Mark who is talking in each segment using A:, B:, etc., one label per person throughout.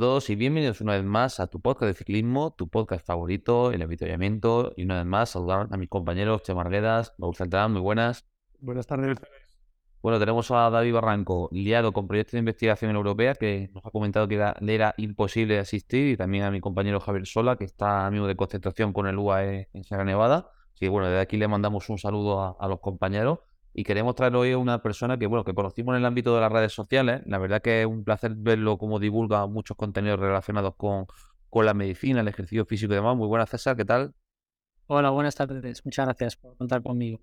A: Y bienvenidos una vez más a tu podcast de ciclismo, tu podcast favorito, el avituallamiento. Y una vez más saludar a mis compañeros Chema Arguedas, Raúl Saltán, muy buenas.
B: Buenas tardes.
A: Bueno, tenemos a David Barranco liado con proyectos de investigación europea que nos ha comentado que le era imposible asistir y también a mi compañero Javier Sola que está amigo de concentración con el UAE en Sierra Nevada. Así que bueno, desde aquí le mandamos un saludo a, a los compañeros y queremos traer hoy a una persona que, bueno, que conocimos en el ámbito de las redes sociales. La verdad que es un placer verlo como divulga muchos contenidos relacionados con, con la medicina, el ejercicio físico y demás. Muy buenas, César, ¿qué tal?
C: Hola, buenas tardes. Muchas gracias por contar conmigo.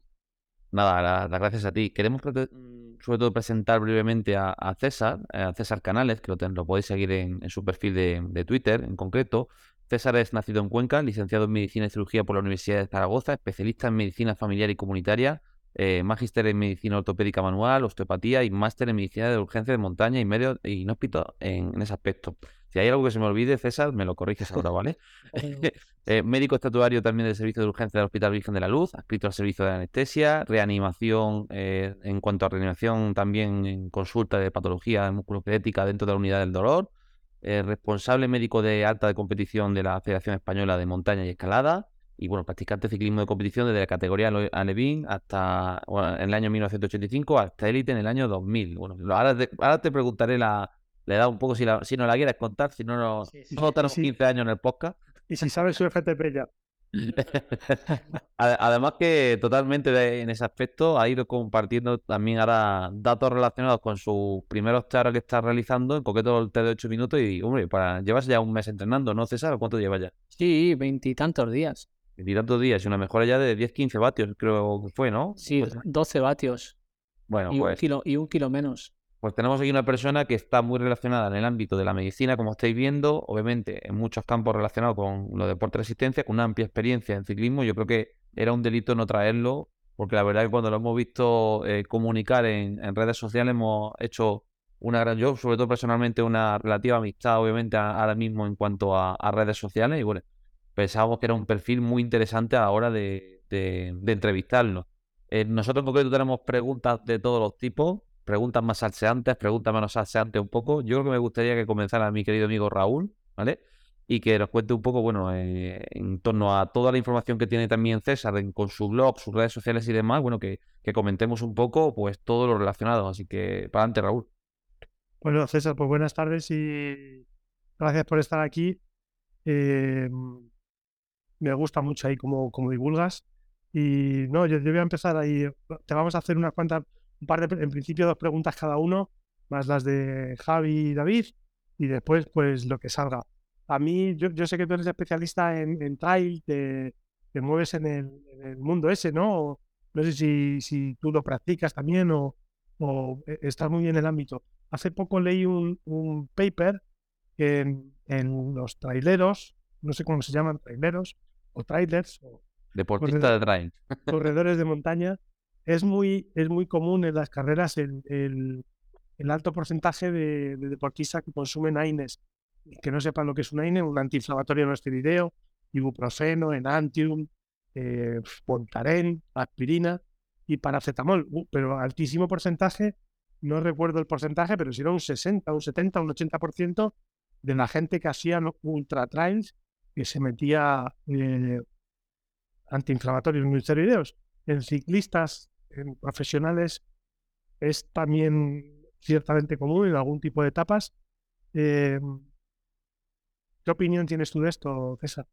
A: Nada, las gracias a ti. Queremos sobre todo presentar brevemente a, César, a César Canales, que lo, lo podéis seguir en, su perfil de, de, Twitter en concreto. César es nacido en Cuenca, licenciado en Medicina y Cirugía por la Universidad de Zaragoza, especialista en Medicina Familiar y Comunitaria, eh, Magíster en Medicina Ortopédica Manual, Osteopatía y Máster en Medicina de Urgencia de Montaña y Medio Inhóspito en, en ese aspecto. Si hay algo que se me olvide, César, me lo corriges ahora, ¿vale? eh, médico estatuario también del Servicio de Urgencia del Hospital Virgen de la Luz, adscrito al Servicio de Anestesia, reanimación, eh, en cuanto a reanimación, también en consulta de patología musculoesquelética dentro de la unidad del dolor, eh, responsable médico de alta de competición de la Federación Española de Montaña y Escalada, y bueno, practicante de ciclismo de competición desde la categoría Alevín hasta bueno, en el año 1985 hasta élite en el año 2000. Bueno, ahora te, ahora te preguntaré la, la edad un poco si, la, si no la quieres contar, si no, no, sí, sí, no 15 años en el podcast.
B: Y si sabes su FTP ya.
A: Además que totalmente en ese aspecto ha ido compartiendo también ahora datos relacionados con sus primeros test que está realizando, en concreto el test de 8 minutos y, hombre, para llevas ya un mes entrenando, ¿no, César? ¿Cuánto llevas ya?
C: Sí, veintitantos días.
A: Veintitantos días y una mejora ya de 10-15 vatios, creo que fue, ¿no?
C: Sí, 12 vatios.
A: Bueno,
C: y
A: pues...
C: Un kilo, y un kilo menos.
A: Pues tenemos aquí una persona que está muy relacionada en el ámbito de la medicina, como estáis viendo, obviamente en muchos campos relacionados con los deportes de resistencia, con una amplia experiencia en ciclismo. Yo creo que era un delito no traerlo, porque la verdad es que cuando lo hemos visto eh, comunicar en, en, redes sociales hemos hecho una gran, yo sobre todo personalmente, una relativa amistad, obviamente, a, ahora mismo en cuanto a, a, redes sociales. Y bueno, pensábamos que era un perfil muy interesante a la hora de, de, de entrevistarlo. Eh, nosotros en concreto tenemos preguntas de todos los tipos preguntas más salseantes, preguntas menos salseantes un poco. Yo creo que me gustaría que comenzara mi querido amigo Raúl, ¿vale? Y que nos cuente un poco, bueno, eh, en torno a toda la información que tiene también César con su blog, sus redes sociales y demás, bueno, que, que, comentemos un poco, pues, todo lo relacionado. Así que, para adelante, Raúl.
B: Bueno, César, pues buenas tardes y gracias por estar aquí. Eh, me gusta mucho ahí como, como divulgas. Y no, yo, yo voy a empezar ahí. Te vamos a hacer unas cuantas un par de, en principio, dos preguntas cada uno, más las de Javi y David, y después, pues, lo que salga. A mí, yo, yo sé que tú eres especialista en, en trail, te, te mueves en el, en el, mundo ese, ¿no? O, no sé si, si tú lo practicas también o, o estás muy en el ámbito. Hace poco leí un, un paper en, en, los traileros, no sé cómo se llaman, traileros o trailers. O
A: Deportistas de trail.
B: Corredores de montaña, es muy, es muy común en las carreras el, el, el alto porcentaje de, de, deportistas que consumen AINES. Que no sepan lo que es un AINE, un antiinflamatorio no esteroideo, ibuprofeno, enantium, eh, aspirina y paracetamol. Uh, pero altísimo porcentaje, no recuerdo el porcentaje, pero si era un 60, un 70, un 80% de la gente que hacía ultra trails que se metía eh, antiinflamatorios no esteroideos. En ciclistas en profesionales es también ciertamente común en algún tipo de etapas. Eh, ¿Qué opinión tienes tú de esto, César?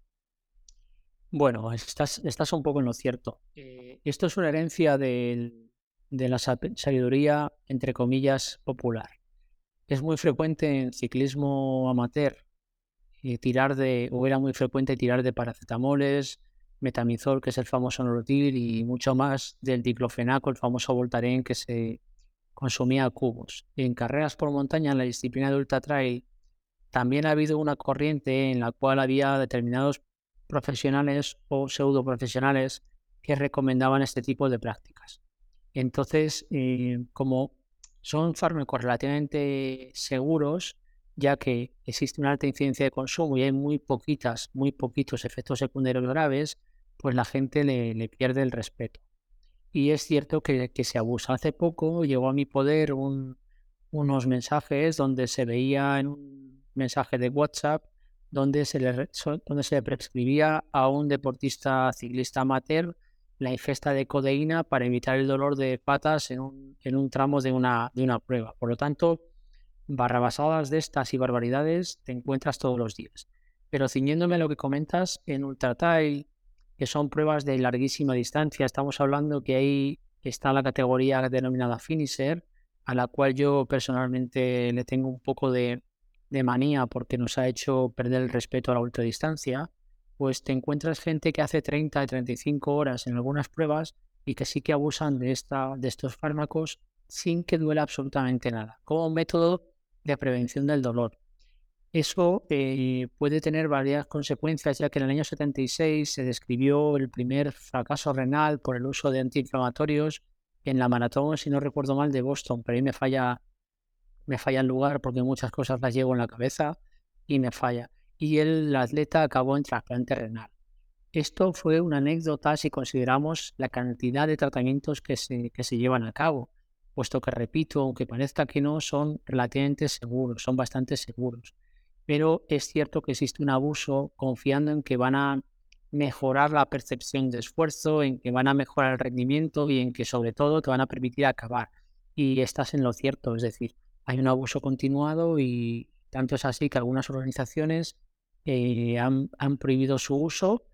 C: Bueno, estás, estás un poco en lo cierto. Eh, esto es una herencia de la sabiduría, entre comillas, popular. Es muy frecuente en ciclismo amateur eh, tirar de, o era muy frecuente tirar de paracetamoles, metamizol, que es el famoso Norotil, y mucho más del diclofenaco, el famoso Voltaren, que se consumía a cubos. En carreras por montaña, en la disciplina de ultra trail, también ha habido una corriente en la cual había determinados profesionales o pseudo profesionales que recomendaban este tipo de prácticas. Entonces, eh, como son fármacos relativamente seguros, ya que existe una alta incidencia de consumo y hay muy poquitas, muy poquitos efectos secundarios graves, pues la gente le, pierde el respeto. Y es cierto que, se abusa. Hace poco llegó a mi poder unos mensajes donde se veía en un mensaje de WhatsApp donde se le, donde se le prescribía a un deportista ciclista amateur la ingesta de codeína para evitar el dolor de patas en un, en un tramo de una, de una prueba. Por lo tanto, barrabasadas de estas y barbaridades te encuentras todos los días. Pero ciñéndome a lo que comentas, en Ultratrail, que son pruebas de larguísima distancia, estamos hablando que ahí está la categoría denominada finisher, a la cual yo personalmente le tengo un poco de, de manía porque nos ha hecho perder el respeto a la ultradistancia pues te encuentras gente que hace 30 y 35 horas en algunas pruebas y que sí que abusan de, esta, de estos fármacos sin que duela absolutamente nada, como un método de prevención del dolor. Eso eh, puede tener varias consecuencias, ya que en el año 76 se describió el primer fracaso renal por el uso de antiinflamatorios en la maratón, si no recuerdo mal, de Boston, pero ahí me falla, me falla el lugar porque muchas cosas las llevo en la cabeza y me falla y el atleta acabó en trasplante renal. Esto fue una anécdota si consideramos la cantidad de tratamientos que se, que se llevan a cabo, puesto que, repito, aunque parezca que no, son relativamente seguros, son bastante seguros. Pero es cierto que existe un abuso confiando en que van a mejorar la percepción de esfuerzo, en que van a mejorar el rendimiento y en que sobre todo te van a permitir acabar. Y estás en lo cierto, es decir, hay un abuso continuado y tanto es así que algunas organizaciones eh, han, prohibido su uso,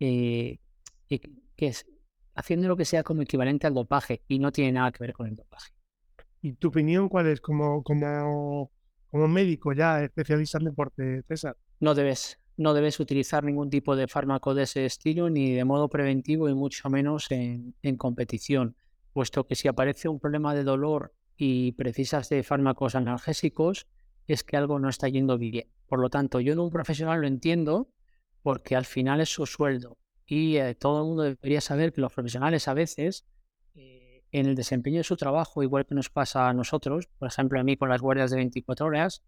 C: eh, que es haciendo lo que sea como equivalente al dopaje y no tiene nada que ver con el dopaje.
B: ¿Y tu opinión cuál es como, como, como médico ya especialista en deporte, César?
C: No debes, no debes utilizar ningún tipo de fármaco de ese estilo ni de modo preventivo y mucho menos en, en competición, puesto que si aparece un problema de dolor y precisas de fármacos analgésicos, es que algo no está yendo bien. Por lo tanto, yo en un profesional lo entiendo porque al final es su sueldo y eh, todo el mundo debería saber que los profesionales a veces eh, en el desempeño de su trabajo, igual que nos pasa a nosotros, por ejemplo a mí con las guardias de 24 horas,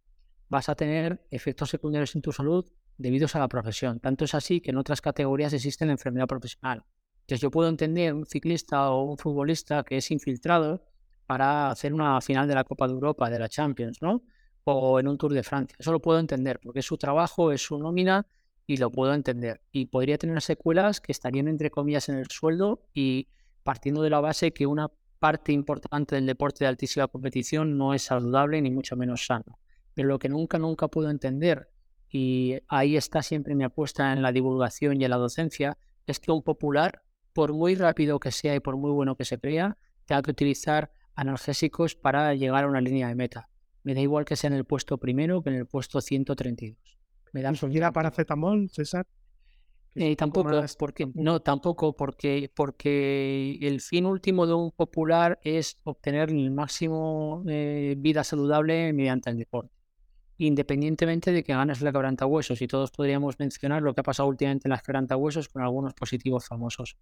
C: vas a tener efectos secundarios en tu salud debidos a la profesión. Tanto es así que en otras categorías existe la enfermedad profesional. Entonces yo puedo entender un ciclista o un futbolista que es infiltrado para hacer una final de la Copa de Europa, de la Champions, ¿no? o en un Tour de Francia. Eso lo puedo entender porque es su trabajo, es su nómina y lo puedo entender. Y podría tener secuelas que estarían entre comillas en el sueldo y partiendo de la base que una parte importante del deporte de altísima competición no es saludable ni mucho menos sano. Pero lo que nunca, nunca puedo entender, y ahí está siempre mi apuesta en la divulgación y en la docencia, es que un popular, por muy rápido que sea y por muy bueno que se crea, tenga que utilizar analgésicos para llegar a una línea de meta. Me da igual que sea en el puesto primero que en el puesto 132.
B: Me da para paracetamol, César?
C: Eh, tampoco, porque, no, tampoco, porque, porque el fin último de un popular es obtener el máximo eh, vida saludable mediante el deporte. Independientemente de que ganes la quebrantahuesos, y todos podríamos mencionar lo que ha pasado últimamente en las quebrantahuesos con algunos positivos famosos.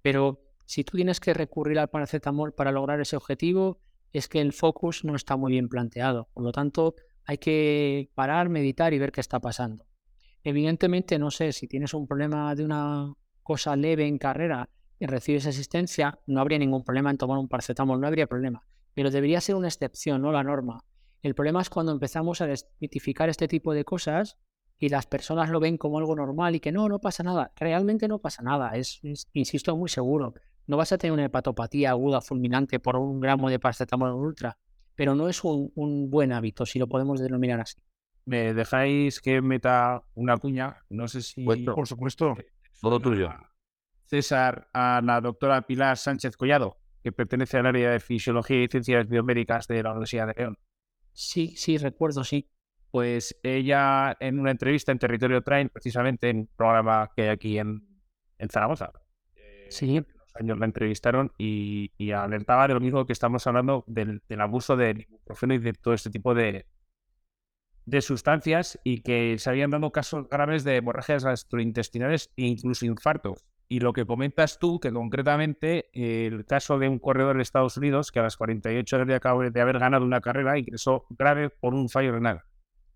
C: Pero si tú tienes que recurrir al paracetamol para lograr ese objetivo, es que el focus no está muy bien planteado. Por lo tanto, hay que parar, meditar y ver qué está pasando. Evidentemente, no sé, si tienes un problema de una cosa leve en carrera y recibes asistencia, no habría ningún problema en tomar un paracetamol, no habría problema. Pero debería ser una excepción, no la norma. El problema es cuando empezamos a desmitificar este tipo de cosas y las personas lo ven como algo normal y que no, no pasa nada. Realmente no pasa nada, es insisto, muy seguro no vas a tener una hepatopatía aguda fulminante por un gramo de paracetamol ultra, pero no es un, buen hábito, si lo podemos denominar así.
D: ¿Me dejáis que meta una cuña? No sé si...
B: Por supuesto.
A: Todo tuyo.
D: César, a la doctora Pilar Sánchez Collado, que pertenece al área de Fisiología y Ciencias Biomédicas de la Universidad de León.
C: Sí, sí, recuerdo, sí.
D: Pues ella en una entrevista en Territorio Train, precisamente en un programa que hay aquí en, en Zaragoza,
C: sí
D: años la entrevistaron y, alertaba de lo mismo que estamos hablando del, abuso del ibuprofeno y de todo este tipo de, de sustancias y que se habían dado casos graves de hemorragias gastrointestinales e incluso infartos. Y lo que comentas tú, que concretamente el caso de un corredor de Estados Unidos que a las 48 horas de, de haber ganado una carrera ingresó grave por un fallo renal.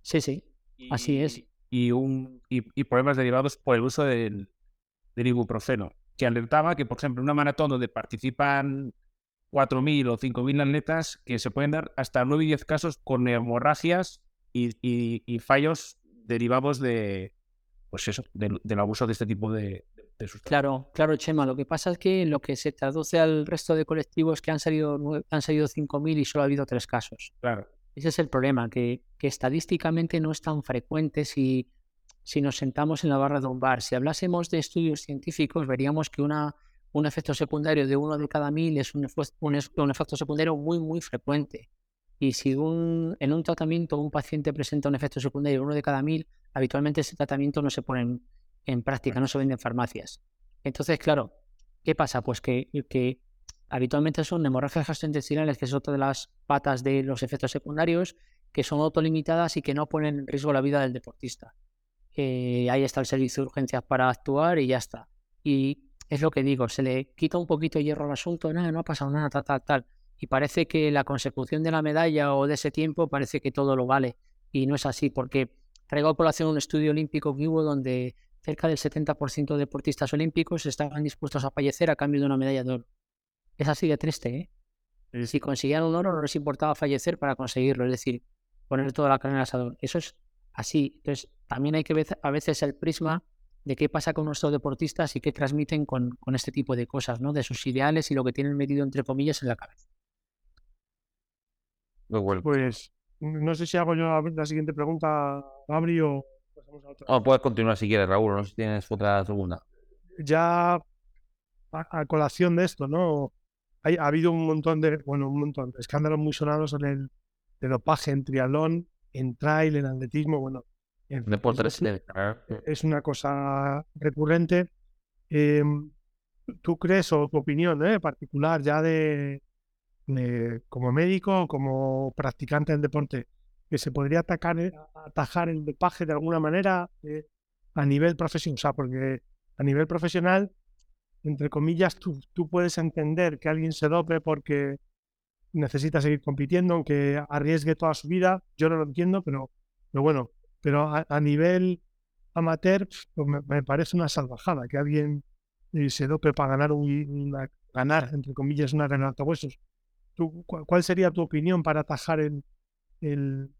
C: Sí, sí, así es.
D: Y, un, y, problemas derivados por el uso del, del ibuprofeno, que alertaba que, por ejemplo, una maratón donde participan 4.000 o 5.000 atletas, que se pueden dar hasta 9 y 10 casos con hemorragias y, fallos derivados de, pues eso, del, abuso de este tipo de, sustancias.
C: Claro, claro, Chema. Lo que pasa es que lo que se traduce al resto de colectivos que han salido, han salido 5.000 y solo ha habido tres casos.
D: Claro.
C: Ese es el problema, que, que estadísticamente no es tan frecuente si, si nos sentamos en la barra de un bar. Si hablásemos de estudios científicos, veríamos que una, un efecto secundario de uno de cada mil es un, un, un efecto secundario muy, muy frecuente. Y si un, en un tratamiento un paciente presenta un efecto secundario uno de cada mil, habitualmente ese tratamiento no se pone en, práctica, no se vende en farmacias. Entonces, claro, ¿qué pasa? Pues que, que habitualmente son hemorragias gastrointestinales, que es otra de las patas de los efectos secundarios, que son autolimitadas y que no ponen en riesgo la vida del deportista. Eh, ahí está el servicio de urgencias para actuar y ya está. Y es lo que digo, se le quita un poquito de hierro al asunto, nada, no ha pasado nada, tal, tal, tal y parece que la consecución de la medalla o de ese tiempo parece que todo lo vale. Y no es así, porque traigo a colación un estudio olímpico que hubo donde cerca del 70% de deportistas olímpicos estaban dispuestos a fallecer a cambio de una medalla de oro. Es así de triste, ¿eh? Si conseguían un oro no les importaba fallecer para conseguirlo, es decir, poner toda la carne en el asador. Eso es así. Entonces, también hay que ver a veces el prisma de qué pasa con nuestros deportistas y qué transmiten con, con este tipo de cosas, ¿no? De sus ideales y lo que tienen metido entre comillas en la cabeza.
B: Pues no sé si hago yo la siguiente pregunta, Gabri, o
A: pasamos a otra. puedes continuar si quieres, Raúl, no sé si tienes otra segunda.
B: Ya a, colación de esto, ¿no? Hay, ha habido un montón de, bueno, un montón de escándalos muy sonados en el de dopaje en triatlón, en trail, en atletismo, bueno. En,
A: Deportes
B: es, es una cosa recurrente. Em, ¿Tú crees, o tu opinión ¿eh? particular ya de, como médico, como practicante del deporte, que se podría atacar, eh, atajar el dopaje de alguna manera eh, a nivel profesional. O sea, porque a nivel profesional, entre comillas, tú, tú, puedes entender que alguien se dope porque necesita seguir compitiendo, aunque arriesgue toda su vida. Yo no lo entiendo, pero, pero bueno, pero a, nivel amateur pues me, parece una salvajada que alguien eh, se dope para ganar una, ganar, entre comillas, una de huesos ¿Cuál sería tu opinión para atajar el, el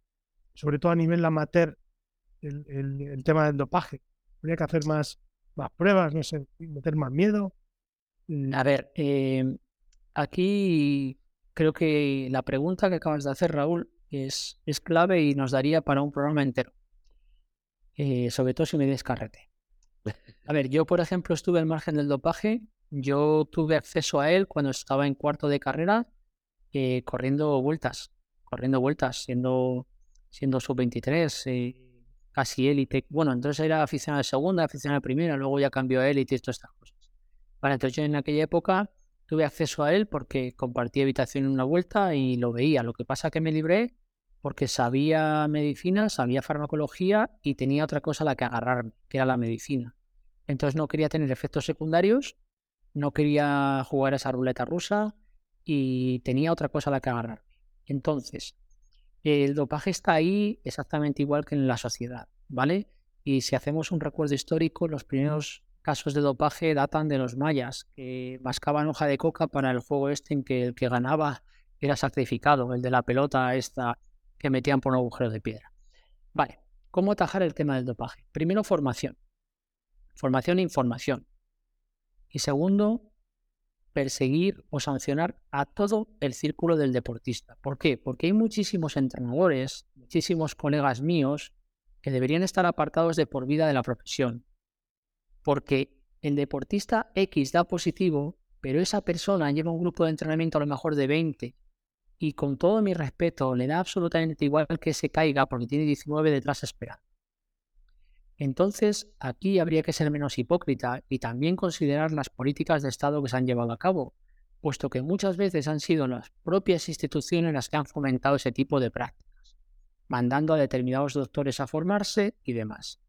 B: sobre todo a nivel amateur, el, el, tema del dopaje? ¿Habría que hacer más, más pruebas, no sé, meter más miedo?
C: A ver, em, aquí creo que la pregunta que acabas de hacer, Raúl, es, clave y nos daría para un programa entero. Eh, sobre todo si me descarrete. A ver, yo por ejemplo estuve al margen del dopaje, yo tuve acceso a él cuando estaba en cuarto de carrera eh, corriendo vueltas, corriendo vueltas, siendo, siendo sub-23, eh, casi élite. Bueno, entonces era aficionado de segunda, aficionado de primera, luego ya cambió a élite y todas estas cosas. Vale, entonces yo en aquella época tuve acceso a él porque compartí habitación en una vuelta y lo veía. Lo que pasa que me libré porque sabía medicina, sabía farmacología y tenía otra cosa a la que agarrarme, que era la medicina. Entonces no quería tener efectos secundarios, no quería jugar a esa ruleta rusa, y tenía otra cosa a la que agarrar. Entonces, el dopaje está ahí exactamente igual que en la sociedad, ¿vale? Y si hacemos un recuerdo histórico, los primeros casos de dopaje datan de los mayas, que mascaban hoja de coca para el juego este en que el que ganaba era sacrificado, el de la pelota esta que metían por un agujero de piedra. Vale, ¿cómo atajar el tema del dopaje? Primero, formación. Formación e información. Y segundo, perseguir o sancionar a todo el círculo del deportista. ¿Por qué? Porque hay muchísimos entrenadores, muchísimos colegas míos que deberían estar apartados de por vida de la profesión. Porque el deportista X da positivo, pero esa persona lleva un grupo de entrenamiento a lo mejor de 20 y con todo mi respeto le da absolutamente igual que se caiga porque tiene 19 detrás esperando. Entonces, aquí habría que ser menos hipócrita y también considerar las políticas de Estado que se han llevado a cabo, puesto que muchas veces han sido las propias instituciones las que han fomentado ese tipo de prácticas. mandando a determinados doctores a formarse y demás.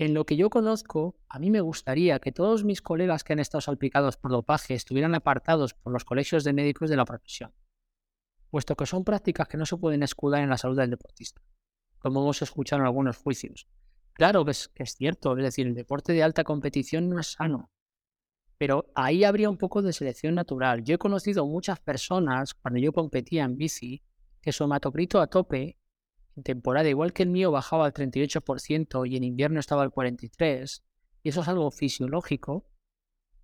C: En lo que yo conozco, a mí me gustaría que todos mis colegas que han estado salpicados por dopaje estuvieran apartados por los colegios de médicos de la profesión, puesto que son prácticas que no se pueden escudar en la salud del deportista, como hemos escuchado en algunos juicios. Claro que es, cierto, es decir, el deporte de alta competición no es sano, pero ahí habría un poco de selección natural. Yo he conocido muchas personas, cuando yo competía en bici, que su a tope temporada, igual que el mío bajaba al 38% y en invierno estaba al 43%, y eso es algo fisiológico,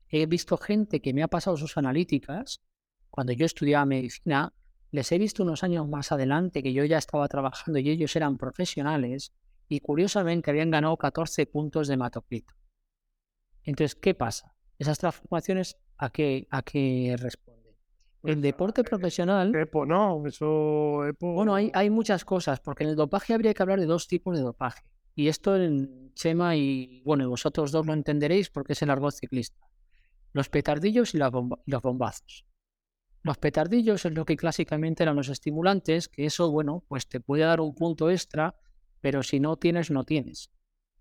C: he visto gente que me ha pasado sus analíticas, cuando yo estudiaba medicina, les he visto unos años más adelante que yo ya estaba trabajando y ellos eran profesionales y curiosamente habían ganado 14 puntos de hematocrito. Entonces, ¿qué pasa? Esas transformaciones, ¿a qué, a qué responden? El deporte profesional...
B: EPO, no, eso... EPO...
C: Bueno, hay, hay muchas cosas, porque en el dopaje habría que hablar de dos tipos de dopaje. Y esto en Chema y, bueno, vosotros dos lo entenderéis porque es el argot ciclista. Los petardillos y, los bombazos. Los petardillos es lo que clásicamente eran los estimulantes, que eso, bueno, pues te puede dar un punto extra, pero si no tienes, no tienes.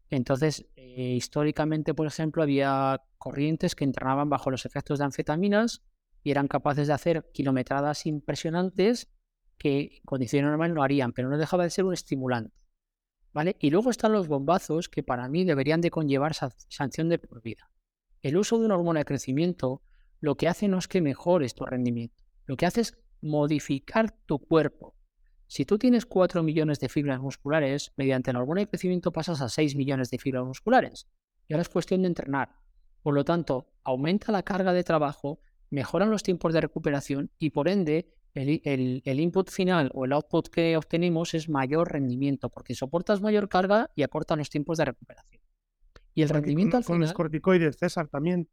C: Entonces, eh, históricamente, por ejemplo, había corrientes que entrenaban bajo los efectos de anfetaminas y eran capaces de hacer kilometradas impresionantes que en condiciones normales no harían, pero no dejaba de ser un estimulante. ¿Vale? Y luego están los bombazos que para mí deberían de conllevar sanción de por vida. El uso de una hormona de crecimiento lo que hace no es que mejores tu rendimiento, lo que hace es modificar tu cuerpo. Si tú tienes 4 millones de fibras musculares, mediante la hormona de crecimiento pasas a 6 millones de fibras musculares. Y ahora es cuestión de entrenar. Por lo tanto, aumenta la carga de trabajo, mejoran los tiempos de recuperación y por ende el, input final o el output que obtenemos es mayor rendimiento porque soportas mayor carga y acortan los tiempos de recuperación. Y el rendimiento
B: al final... Con los corticoides, César, también.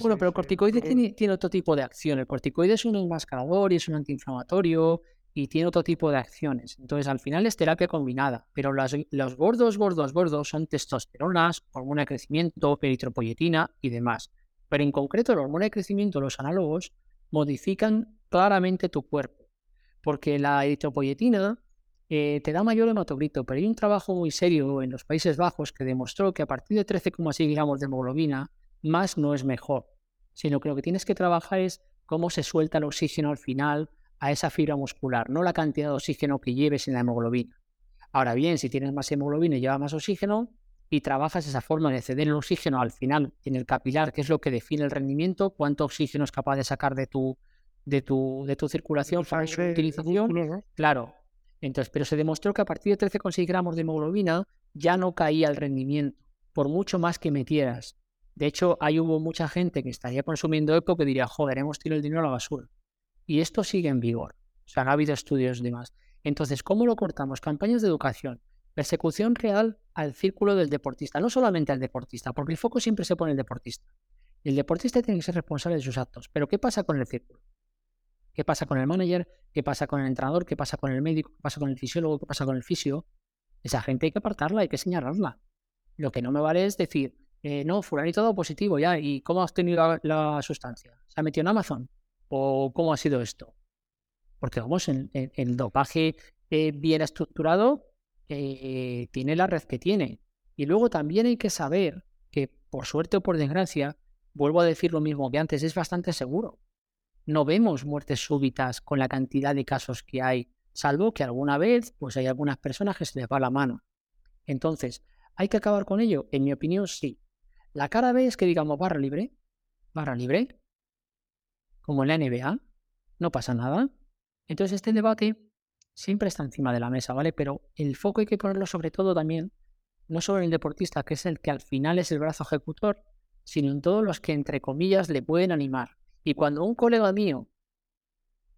C: bueno, pero el corticoide tiene, tiene, otro tipo de acción. El corticoide es un enmascarador y es un antiinflamatorio y tiene otro tipo de acciones. Entonces, al final es terapia combinada, pero los gordos, gordos, gordos son testosteronas, hormona de crecimiento, peritropoyetina y demás. Pero en concreto, la hormona de crecimiento, los análogos, modifican claramente tu cuerpo. Porque la eritropoyetina eh, te da mayor hematocrito, pero hay un trabajo muy serio en los Países Bajos que demostró que a partir de 13,6 gramos de hemoglobina, más no es mejor, sino que lo que tienes que trabajar es cómo se suelta el oxígeno al final a esa fibra muscular, no la cantidad de oxígeno que lleves en la hemoglobina. Ahora bien, si tienes más hemoglobina y llevas más oxígeno, y trabajas esa forma de ceder el oxígeno al final en el capilar, que es lo que define el rendimiento, cuánto oxígeno es capaz de sacar de tu, de tu, de tu circulación para su utilización. Claro. Entonces, pero se demostró que a partir de 13,6 gramos de hemoglobina ya no caía el rendimiento, por mucho más que metieras. De hecho, ahí hubo mucha gente que estaría consumiendo EPO que diría, joder, hemos tirado el dinero a la basura. Y esto sigue en vigor. O sea, ha habido estudios de más. Entonces, ¿cómo lo cortamos? Campañas de educación. Persecución real al círculo del deportista, no solamente al deportista, porque el foco siempre se pone en el deportista. El deportista tiene que ser responsable de sus actos. Pero ¿qué pasa con el círculo? ¿Qué pasa con el manager? ¿Qué pasa con el entrenador? ¿Qué pasa con el médico? ¿Qué pasa con el fisiólogo? ¿Qué pasa con el fisio? Esa gente hay que apartarla, hay que señalarla. Lo que no me vale es decir, eh, no, fulanito todo positivo ya, ¿y cómo has tenido la, sustancia? ¿Se ha metido en Amazon? ¿O cómo ha sido esto? Porque vamos, el, el, dopaje eh, bien estructurado tiene la red que tiene. Y luego también hay que saber que, por suerte o por desgracia, vuelvo a decir lo mismo que antes, es bastante seguro. No vemos muertes súbitas con la cantidad de casos que hay, salvo que alguna vez pues hay algunas personas que se les va la mano. Entonces, ¿hay que acabar con ello? En mi opinión, sí. La cara B es que digamos barra libre, barra libre, como en la NBA, no pasa nada. Entonces este debate siempre está encima de la mesa, ¿vale? Pero el foco hay que ponerlo sobre todo también, no sobre el deportista, que es el que al final es el brazo ejecutor, sino en todos los que, entre comillas, le pueden animar. Y cuando un colega mío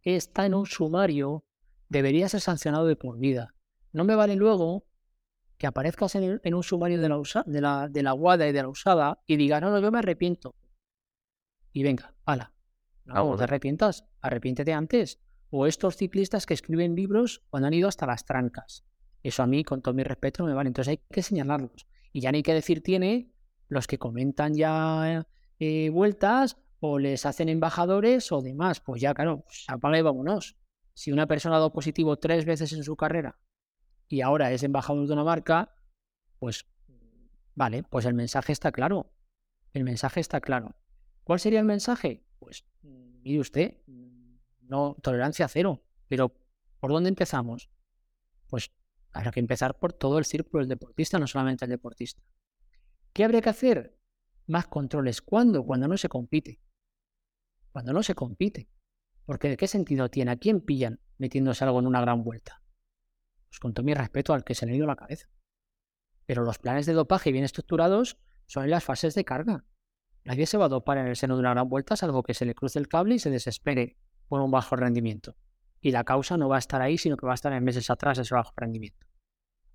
C: está en un sumario, debería ser sancionado de por vida. No me vale luego que aparezcas en, un sumario de la, de, la, de la guada y de la usada y diga, no, no, yo me arrepiento. Y venga, hala. No, no te arrepientas, arrepiéntete antes o estos ciclistas que escriben libros cuando han ido hasta las trancas. Eso a mí, con todo mi respeto, no me vale. Entonces hay que señalarlos. Y ya ni que decir tiene los que comentan ya eh, vueltas o les hacen embajadores o demás. Pues ya, claro, pues apaga y vámonos. Si una persona ha dado positivo tres veces en su carrera y ahora es embajador de una marca, pues vale, pues el mensaje está claro. El mensaje está claro. ¿Cuál sería el mensaje? Pues mire usted, no tolerancia cero, pero ¿por dónde empezamos? Pues habrá que empezar por todo el círculo del deportista, no solamente el deportista. ¿Qué habría que hacer? Más controles. ¿Cuándo? Cuando no se compite. Cuando no se compite. Porque ¿de qué sentido tiene? ¿A quién pillan metiéndose algo en una gran vuelta? Pues con todo mi respeto al que se le ha ido la cabeza. Pero los planes de dopaje bien estructurados son en las fases de carga. Nadie se va a dopar en el seno de una gran vuelta salvo que se le cruce el cable y se desespere por un bajo rendimiento. Y la causa no va a estar ahí, sino que va a estar en meses atrás ese bajo rendimiento.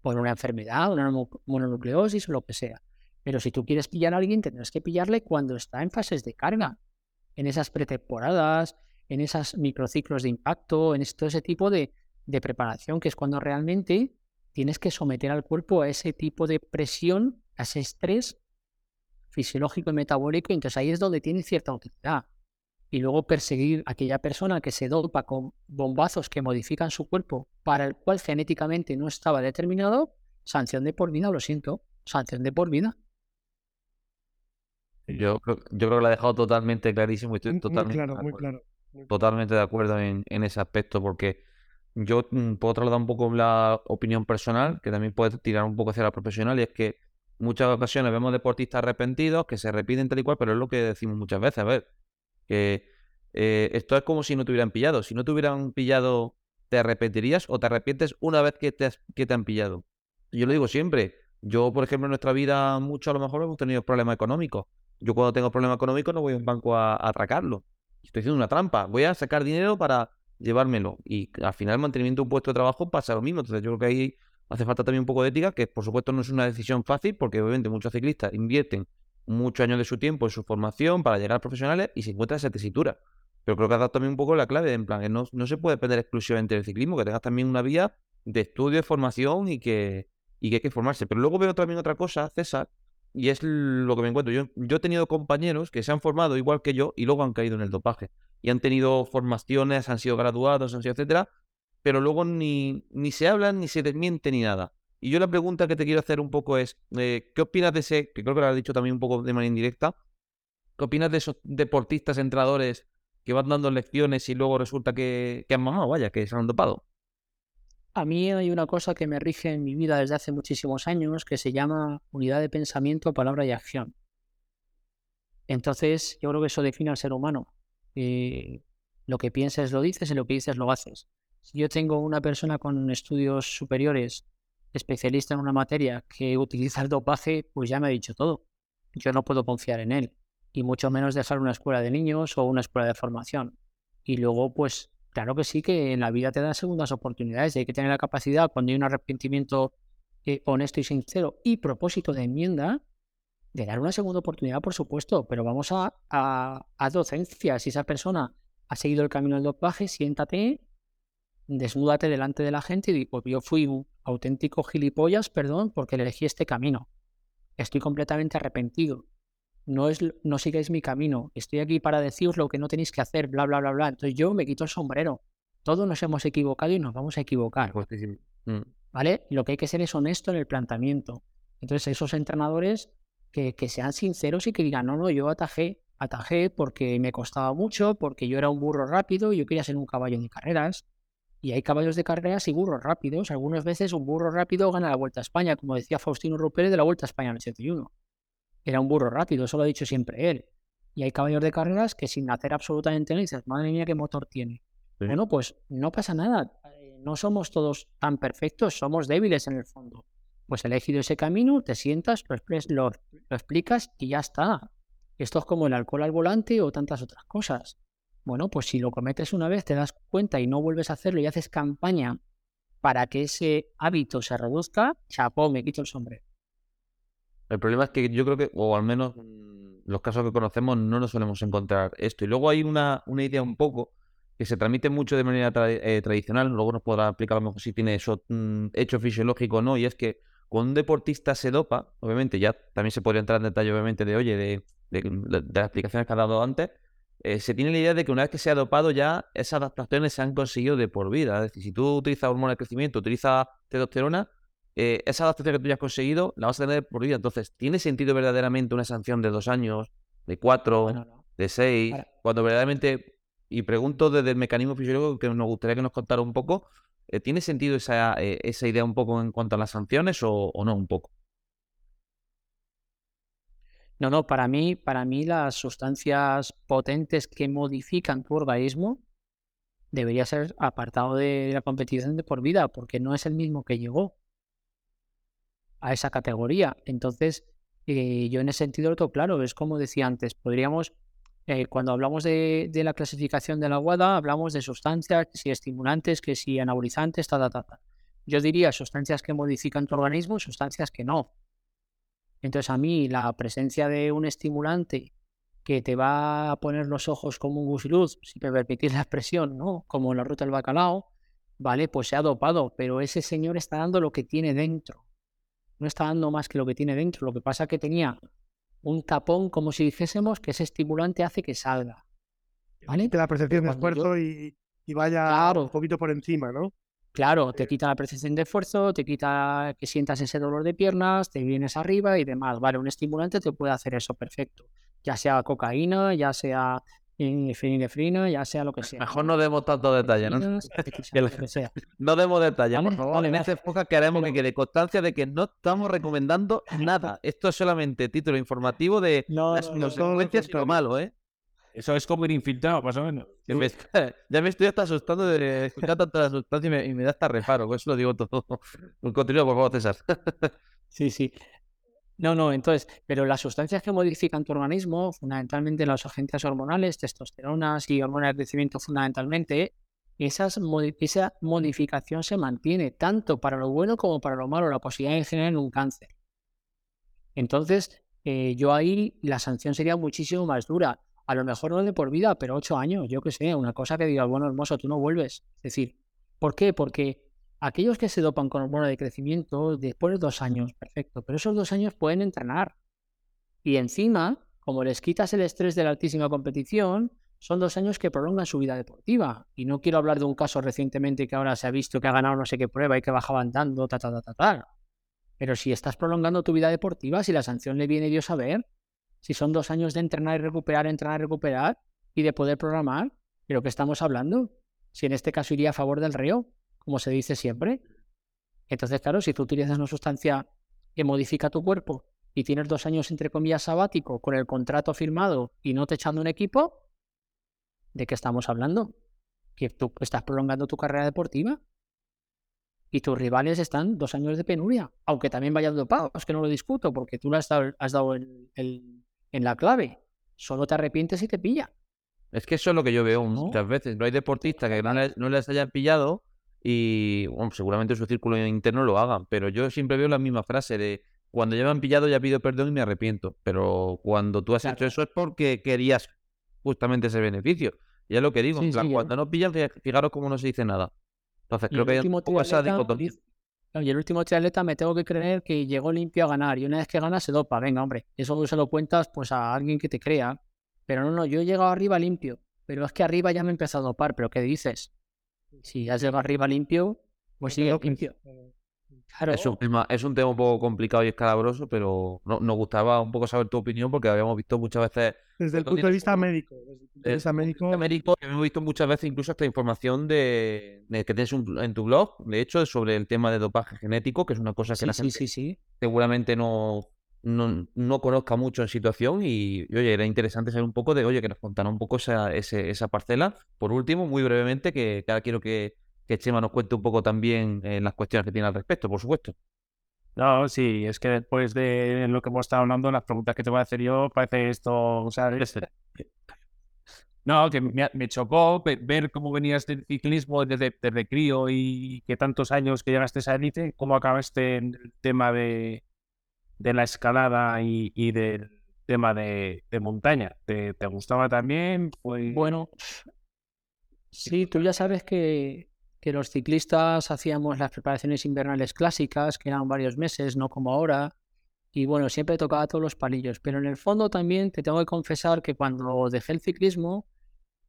C: Por una enfermedad, una mononucleosis o lo que sea. Pero si tú quieres pillar a alguien, tendrás que pillarle cuando está en fases de carga. En esas pretemporadas, en esos microciclos de impacto, en todo ese tipo de, preparación, que es cuando realmente tienes que someter al cuerpo a ese tipo de presión, a ese estrés fisiológico y metabólico, entonces ahí es donde tiene cierta utilidad. Y luego perseguir a aquella persona que se dopa con bombazos que modifican su cuerpo para el cual genéticamente no estaba determinado, sanción de por vida, lo siento, sanción de por vida.
A: Yo creo, yo creo que lo ha dejado totalmente clarísimo y estoy totalmente.
B: claro, muy claro.
A: Totalmente de acuerdo en, ese aspecto, porque yo mm, puedo trasladar un poco la opinión personal, que también puede tirar un poco hacia la profesional, y es que muchas ocasiones vemos deportistas arrepentidos que se repiten tal y cual, pero es lo que decimos muchas veces, a ver, que eh, esto es como si no te hubieran pillado. Si no te hubieran pillado, ¿te arrepentirías o te arrepientes una vez que te, que te han pillado? Yo lo digo siempre. Yo, por ejemplo, en nuestra vida, mucho a lo mejor hemos tenido problemas económicos. Yo cuando tengo problemas económicos no voy a un banco a atracarlo estoy haciendo una trampa, voy a sacar dinero para llevármelo. Y al final el mantenimiento de un puesto de trabajo pasa lo mismo. Entonces yo creo que ahí hace falta también un poco de ética, que por supuesto no es una decisión fácil, porque obviamente muchos ciclistas invierten muchos años de su tiempo en su formación para llegar a profesionales y se encuentra esa tesitura. Pero creo que ha dado también un poco la clave, en plan, que no, no se puede depender exclusivamente del ciclismo, que tengas también una vía de estudio, de formación y que, y que hay que formarse. Pero luego veo también otra cosa, César, y es lo que me encuentro. Yo, yo he tenido compañeros que se han formado igual que yo y luego han caído en el dopaje. Y han tenido formaciones, han sido graduados, han sido etcétera, pero luego ni, ni se hablan, ni se desmiente, ni nada. Y yo la pregunta que te quiero hacer un poco es, eh, ¿qué opinas de ese, que creo que lo has dicho también un poco de manera indirecta, ¿qué opinas de esos deportistas, entrenadores que van dando lecciones y luego resulta que, han mamado, vaya, que se han dopado?
C: A mí hay una cosa que me rige en mi vida desde hace muchísimos años que se llama unidad de pensamiento, palabra y acción. Entonces, yo creo que eso define al ser humano. Eh, lo que piensas lo dices y lo que dices lo haces. Si yo tengo una persona con estudios superiores, especialista en una materia, que utiliza el dopaje, pues ya me ha dicho todo. Yo no puedo confiar en él. Y mucho menos dejar una escuela de niños o una escuela de formación. Y luego, pues, Claro que sí, que en la vida te dan segundas oportunidades y hay que tener la capacidad, cuando hay un arrepentimiento eh, honesto y sincero y propósito de enmienda, de dar una segunda oportunidad, por supuesto, pero vamos a, a, docencia. Si esa persona ha seguido el camino del dopaje, siéntate, desnúdate delante de la gente y digo, pues yo fui un auténtico gilipollas, perdón, porque elegí este camino. Estoy completamente arrepentido no, es, no sigáis mi camino, estoy aquí para deciros lo que no tenéis que hacer, bla, bla, bla, bla. Entonces yo me quito el sombrero. Todos nos hemos equivocado y nos vamos a equivocar. Mm. ¿Vale? Lo que hay que ser es honesto en el planteamiento. Entonces esos entrenadores que, que sean sinceros y que digan, no, no, yo atajé, atajé porque me costaba mucho, porque yo era un burro rápido y yo quería ser un caballo de carreras. Y hay caballos de carreras y burros rápidos. Algunas veces un burro rápido gana la Vuelta a España, como decía Faustino Rupert de la Vuelta a España en el 71 era un burro rápido, eso lo ha dicho siempre él. Y hay caballos de carreras que sin hacer absolutamente nada dices, madre mía, qué motor tiene. Bueno, pues no pasa nada. Eh, no somos todos tan perfectos, somos débiles en el fondo. Pues he elegido ese camino, te sientas, lo, lo, explicas y ya está. Esto es como el alcohol al volante o tantas otras cosas. Bueno, pues si lo cometes una vez, te das cuenta y no vuelves a hacerlo y haces campaña para que ese hábito se reduzca, chapó, me quito el sombrero.
A: El problema es que yo creo que, o al menos los casos que conocemos, no nos solemos encontrar esto. Y luego hay una, una idea un poco que se transmite mucho de manera eh, tradicional, luego nos podrá explicar a lo mejor si tiene eso mm, hecho fisiológico o no, y es que cuando un deportista se dopa, obviamente ya también se podría entrar en detalle, obviamente, de, oye, de, las explicaciones que ha dado antes, eh, se tiene la idea de que una vez que se ha dopado ya esas adaptaciones se han conseguido de por vida. Es decir, si tú utilizas hormona de crecimiento, utilizas testosterona, eh, esa adaptación que tú ya has conseguido la vas a tener por vida. Entonces, ¿tiene sentido verdaderamente una sanción de dos años, de cuatro, de seis? Cuando verdaderamente, y pregunto desde el mecanismo fisiológico que nos gustaría que nos contara un poco, eh, ¿tiene sentido esa, esa idea un poco en cuanto a las sanciones o no un poco?
C: No, no, para mí, para mí las sustancias potentes que modifican tu organismo debería ser apartado de la competición de por vida, porque no es el mismo que llegó a esa categoría. Entonces, eh, yo en ese sentido lo tengo claro, es como decía antes, podríamos, eh, cuando hablamos de, la clasificación de la WADA, hablamos de sustancias, que si estimulantes, que si anabolizantes, ta, ta, ta. Yo diría sustancias que modifican tu organismo, sustancias que no. Entonces a mí la presencia de un estimulante que te va a poner los ojos como un gusiluz, si me permitís la expresión, ¿no? Como en la ruta del bacalao, vale, pues se ha dopado, pero ese señor está dando lo que tiene dentro. No está dando más que lo que tiene dentro. Lo que pasa es que tenía un tapón, como si dijésemos, que ese estimulante hace que salga. ¿Vale?
B: la percepción de esfuerzo y, vaya un poquito por encima, ¿no?
C: Claro, te quita la percepción de esfuerzo, te quita que sientas ese dolor de piernas, te vienes arriba y demás. Vale, un estimulante te puede hacer eso, perfecto. Ya sea cocaína, ya sea eh, fenilefrina, ya sea lo que sea.
A: Mejor no demos tanto detalle, ¿no? No demos detalle, por favor. en esta época queremos que quede constancia de que no estamos recomendando nada. Esto es solamente título informativo de las consecuencias lo malo, ¿eh?
D: Eso es como ir infiltrado, más o menos.
A: ya me estoy hasta asustando de escuchar tanta sustancia y me, da hasta reparo. Con eso lo digo todo. Continúa, por favor, César.
C: sí, sí. No, no, entonces, pero las sustancias que modifican tu organismo, fundamentalmente las agencias hormonales, testosteronas y hormona de crecimiento fundamentalmente, esas esa modificación se mantiene tanto para lo bueno como para lo malo, la posibilidad de generar un cáncer. Entonces, eh, yo ahí la sanción sería muchísimo más dura a lo mejor no de por vida, pero ocho años, yo que sé, una cosa que diga, bueno, hermoso, tú no vuelves. Es decir, ¿por qué? Porque aquellos que se dopan con hormona de crecimiento, después de dos años, perfecto, pero esos dos años pueden entrenar. Y encima, como les quitas el estrés de la altísima competición, son dos años que prolongan su vida deportiva. Y no quiero hablar de un caso recientemente que ahora se ha visto que ha ganado no sé qué prueba y que bajaban dando, ta, ta, ta, ta, ta. Pero si estás prolongando tu vida deportiva, si la sanción le viene Dios a ver, si son dos años de entrenar y recuperar, entrenar y recuperar, y de poder programar, ¿de lo que estamos hablando? Si en este caso iría a favor del reo, como se dice siempre. Entonces, claro, si tú utilizas una sustancia que modifica tu cuerpo y tienes dos años, entre comillas, sabático con el contrato firmado y no te echando un equipo, ¿de qué estamos hablando? Que tú estás prolongando tu carrera deportiva y tus rivales están dos años de penuria, aunque también vayan dopados, que no lo discuto, porque tú has dado, has dado el, en la clave. Solo te arrepientes y te pilla.
A: Es que eso es lo que yo veo muchas veces. No hay deportistas que no les, hayan pillado y bueno, seguramente su círculo interno lo hagan, pero yo siempre veo la misma frase de cuando ya me han pillado ya pido perdón y me arrepiento, pero cuando tú has hecho eso es porque querías justamente ese beneficio. Y es lo que digo, cuando no pillan, fijaros cómo no se dice nada. Entonces creo que hay un poco esa dicotomía.
C: Y el último triatleta me tengo que creer que llegó limpio a ganar y una vez que gana se dopa. Venga, hombre, eso se lo cuentas pues a alguien que te crea. Pero no, no, yo he llegado arriba limpio. Pero es que arriba ya me he empezado a dopar. ¿Pero qué dices? Si has llegado arriba limpio, pues sigue limpio.
A: Es, un tema, es un tema un poco complicado y escalabroso, pero nos gustaba un poco saber tu opinión porque habíamos visto muchas veces.
B: Desde el punto de vista médico. Desde el punto de vista médico.
A: médico hemos visto muchas veces incluso esta información de, que tienes en tu blog, de hecho, sobre el tema de dopaje genético, que es una cosa que la gente seguramente no, no, no, conozca mucho en situación y, oye, era interesante saber un poco de, oye, que nos contara un poco esa, esa parcela. Por último, muy brevemente, que ahora quiero que que Chema nos cuente un poco también en las cuestiones que tiene al respecto, por supuesto.
D: No, sí, es que después de lo que hemos estado hablando, las preguntas que te voy a hacer yo, parece esto, o sea, no, que me, chocó ver cómo venías del ciclismo desde, desde crío y que tantos años que llegaste a esa élite, cómo acabaste en el tema de, de la escalada y, del tema de, montaña. ¿Te, ¿Te, gustaba también?
C: Bueno, sí, tú ya sabes que que los ciclistas hacíamos las preparaciones invernales clásicas, que eran varios meses, no como ahora. y bueno, siempre tocaba todos los palillos, pero en el fondo también te tengo que confesar que cuando dejé el ciclismo